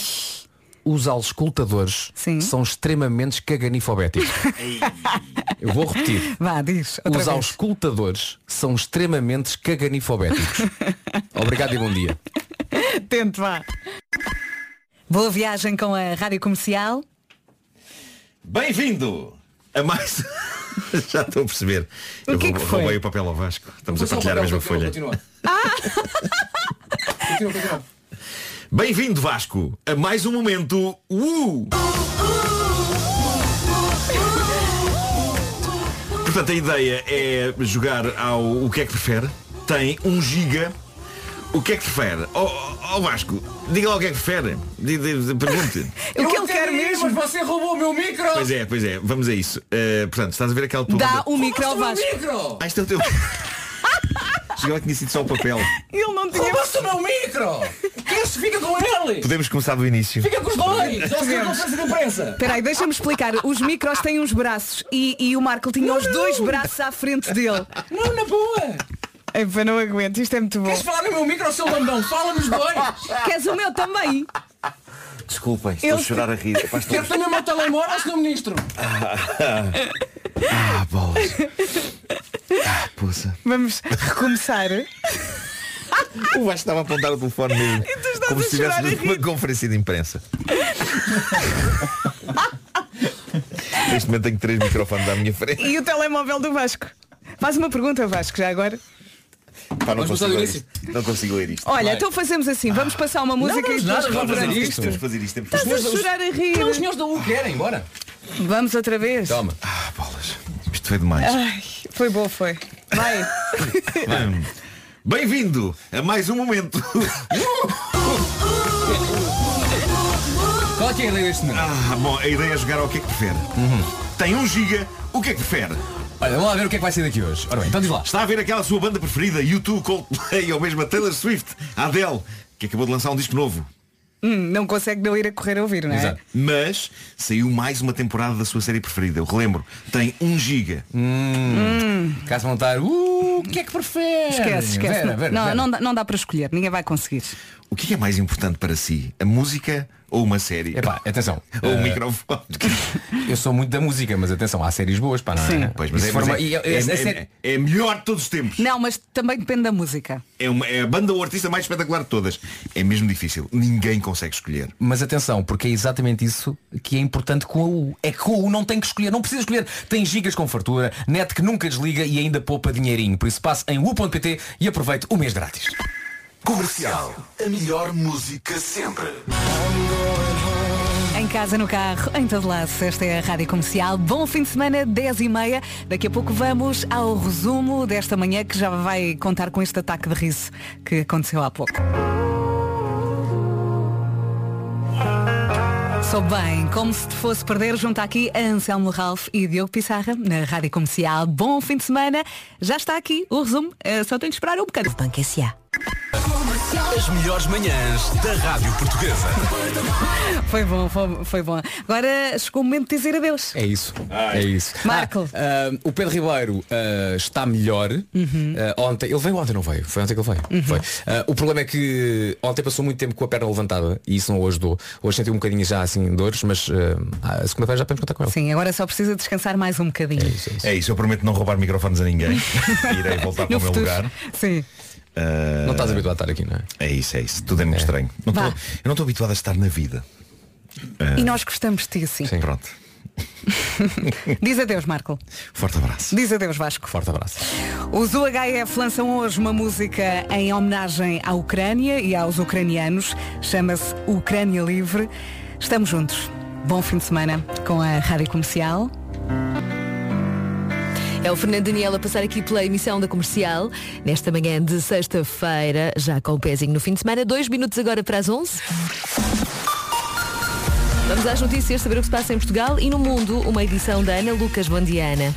Os auscultadores são extremamente caganifobéticos. Eu vou repetir. Vá, diz. Outra Os vez. auscultadores são extremamente caganifobéticos. Obrigado e bom dia. Tente, vá. Boa viagem com a Rádio Comercial. Bem-vindo a mais. Já estou a perceber. O Eu que é rou- que foi? roubei o papel ao Vasco. Estamos a partilhar a mesma folha. Continua. continua, continua. Bem-vindo, Vasco, a mais um momento. Uh! Portanto, a ideia é jogar ao o que é que prefere. tem 1 giga. O que é que prefere? Ó oh, oh, Vasco, diga lá o que é que prefere. Pergunte. O que ele quer mesmo? Mas você roubou o meu micro! Pois é, pois é, vamos a isso. Uh, portanto, estás a ver aquela tua Dá o micro ao Vasco. Ah, isto é o teu. Chegou que tinha sido só o papel. Ele não tinha. Roubaste o meu micro! Esse fica com ele! Podemos começar do início. Fica com os dois! Já se a conferência de imprensa! Espera aí, deixa-me explicar. Os micros têm uns braços e, e o Marco tinha os dois braços à frente dele. Não, na boa! Epá, não aguento, isto é muito bom. Queres falar no meu micro, seu lambão? Fala nos dois! Queres o meu também? Desculpem, estou Ele- a chorar a rir. Epá, estou- Quer também o meu telemóvel, senhor ministro? Ah, bolas. Ah, poça. Vamos recomeçar. O Vasco estava a apontar o telefone mesmo. estás Como a se estivesse chorar a numa conferência de imprensa. Neste momento tenho três microfones à minha frente. E o telemóvel do Vasco. Faz uma pergunta, Vasco, já agora. Pá, não, Vamos consigo ler isto. não consigo ler isto. Olha, Vai. então fazemos assim, vamos passar uma música vamos e nada, vamos fazer isto. Temos que fazer isto. Temos que Estás fazer a chorar a rir. Não, os senhores da U querem, bora! Vamos outra vez. Toma. Ah, bolas. Isto foi demais. Ai, foi bom, foi. Vai. Bem-vindo a mais um momento. Qual é que é a ideia deste momento? Ah, bom, a ideia é jogar ao que é que prefere. Tem um giga, o que é que prefere? Olha, vamos lá ver o que é que vai ser daqui hoje. Ora bem, então diz lá. Está a ver aquela sua banda preferida, YouTube, Coldplay ou mesmo a Taylor Swift, a Adele, que acabou de lançar um disco novo. Hum, não consegue não ir a correr a ouvir, não é? Exato. Mas saiu mais uma temporada da sua série preferida. Eu relembro, tem 1 giga. Hum. Caso montar, uh, o que é que prefere? Esquece, esquece. Vera, Vera, não, Vera. Não, dá, não dá para escolher, ninguém vai conseguir. O que é mais importante para si? A música ou uma série? Epá, atenção. Ou o Eh, microfone? Eu sou muito da música, mas atenção, há séries boas, pá, não Sim. é? Pois, mas é, mas é- é- é- série- é melhor de todos os tempos. Não, mas também depende da música. É, uma, é a banda ou artista mais espetacular de todas. É mesmo difícil. Ninguém consegue escolher. Mas atenção, porque é exatamente isso que é importante com a U. É que com a U não tem que escolher, não precisa escolher. Tem gigas com fartura, net que nunca desliga e ainda poupa dinheirinho. Por isso passe em u.pt e aproveite o mês grátis. Comercial. A melhor música sempre. Em casa, no carro, em todo lado. Esta é a Rádio Comercial. Bom fim de semana, 10 e meia. Daqui a pouco vamos ao resumo desta manhã que já vai contar com este ataque de riso que aconteceu há pouco. Sou bem, como se te fosse perder, junto aqui a Anselmo Ralph e Diogo Pissarra na Rádio Comercial. Bom fim de semana. Já está aqui o resumo. Eh, Só tenho de esperar um bocado. Banco S.A. As melhores manhãs da Rádio Portuguesa. Foi bom, foi, foi bom. Agora chegou o momento de dizer adeus. É isso. É isso. Marco. Ah, ah, o Pedro Ribeiro ah, está melhor. Ah, ontem, ele veio ontem, não veio? Foi ontem que ele veio. Uhum. Foi. Ah, o problema é que ontem passou muito tempo com a perna levantada e isso não o ajudou. Hoje sentiu um bocadinho já assim dores, mas ah, a segunda-feira já podemos contar com ele. Sim, agora só precisa descansar mais um bocadinho. É isso, eu prometo não roubar microfones a ninguém. Irei voltar para o meu futuro. lugar. Sim. Ah, Não estás habituado a estar aqui, não é? É isso, é isso. Tudo é muito estranho. Não estou- eu não estou habituado a estar na vida. Ah, E nós gostamos de ti assim. Sim, pronto. Diz adeus, Marco. Forte abraço. Diz adeus, Vasco. Forte abraço. Os UHF lançam hoje uma música em homenagem à Ucrânia e aos ucranianos. Chama-se Ucrânia Livre. Estamos juntos. Bom fim de semana com a Rádio Comercial. É o Fernando Daniel a passar aqui pela emissão da comercial nesta manhã de sexta-feira, já com o pezinho no fim de semana. Dois minutos agora para as 11. Vamos às notícias, saber o que se passa em Portugal e no mundo. Uma edição da Ana Lucas Bondiana.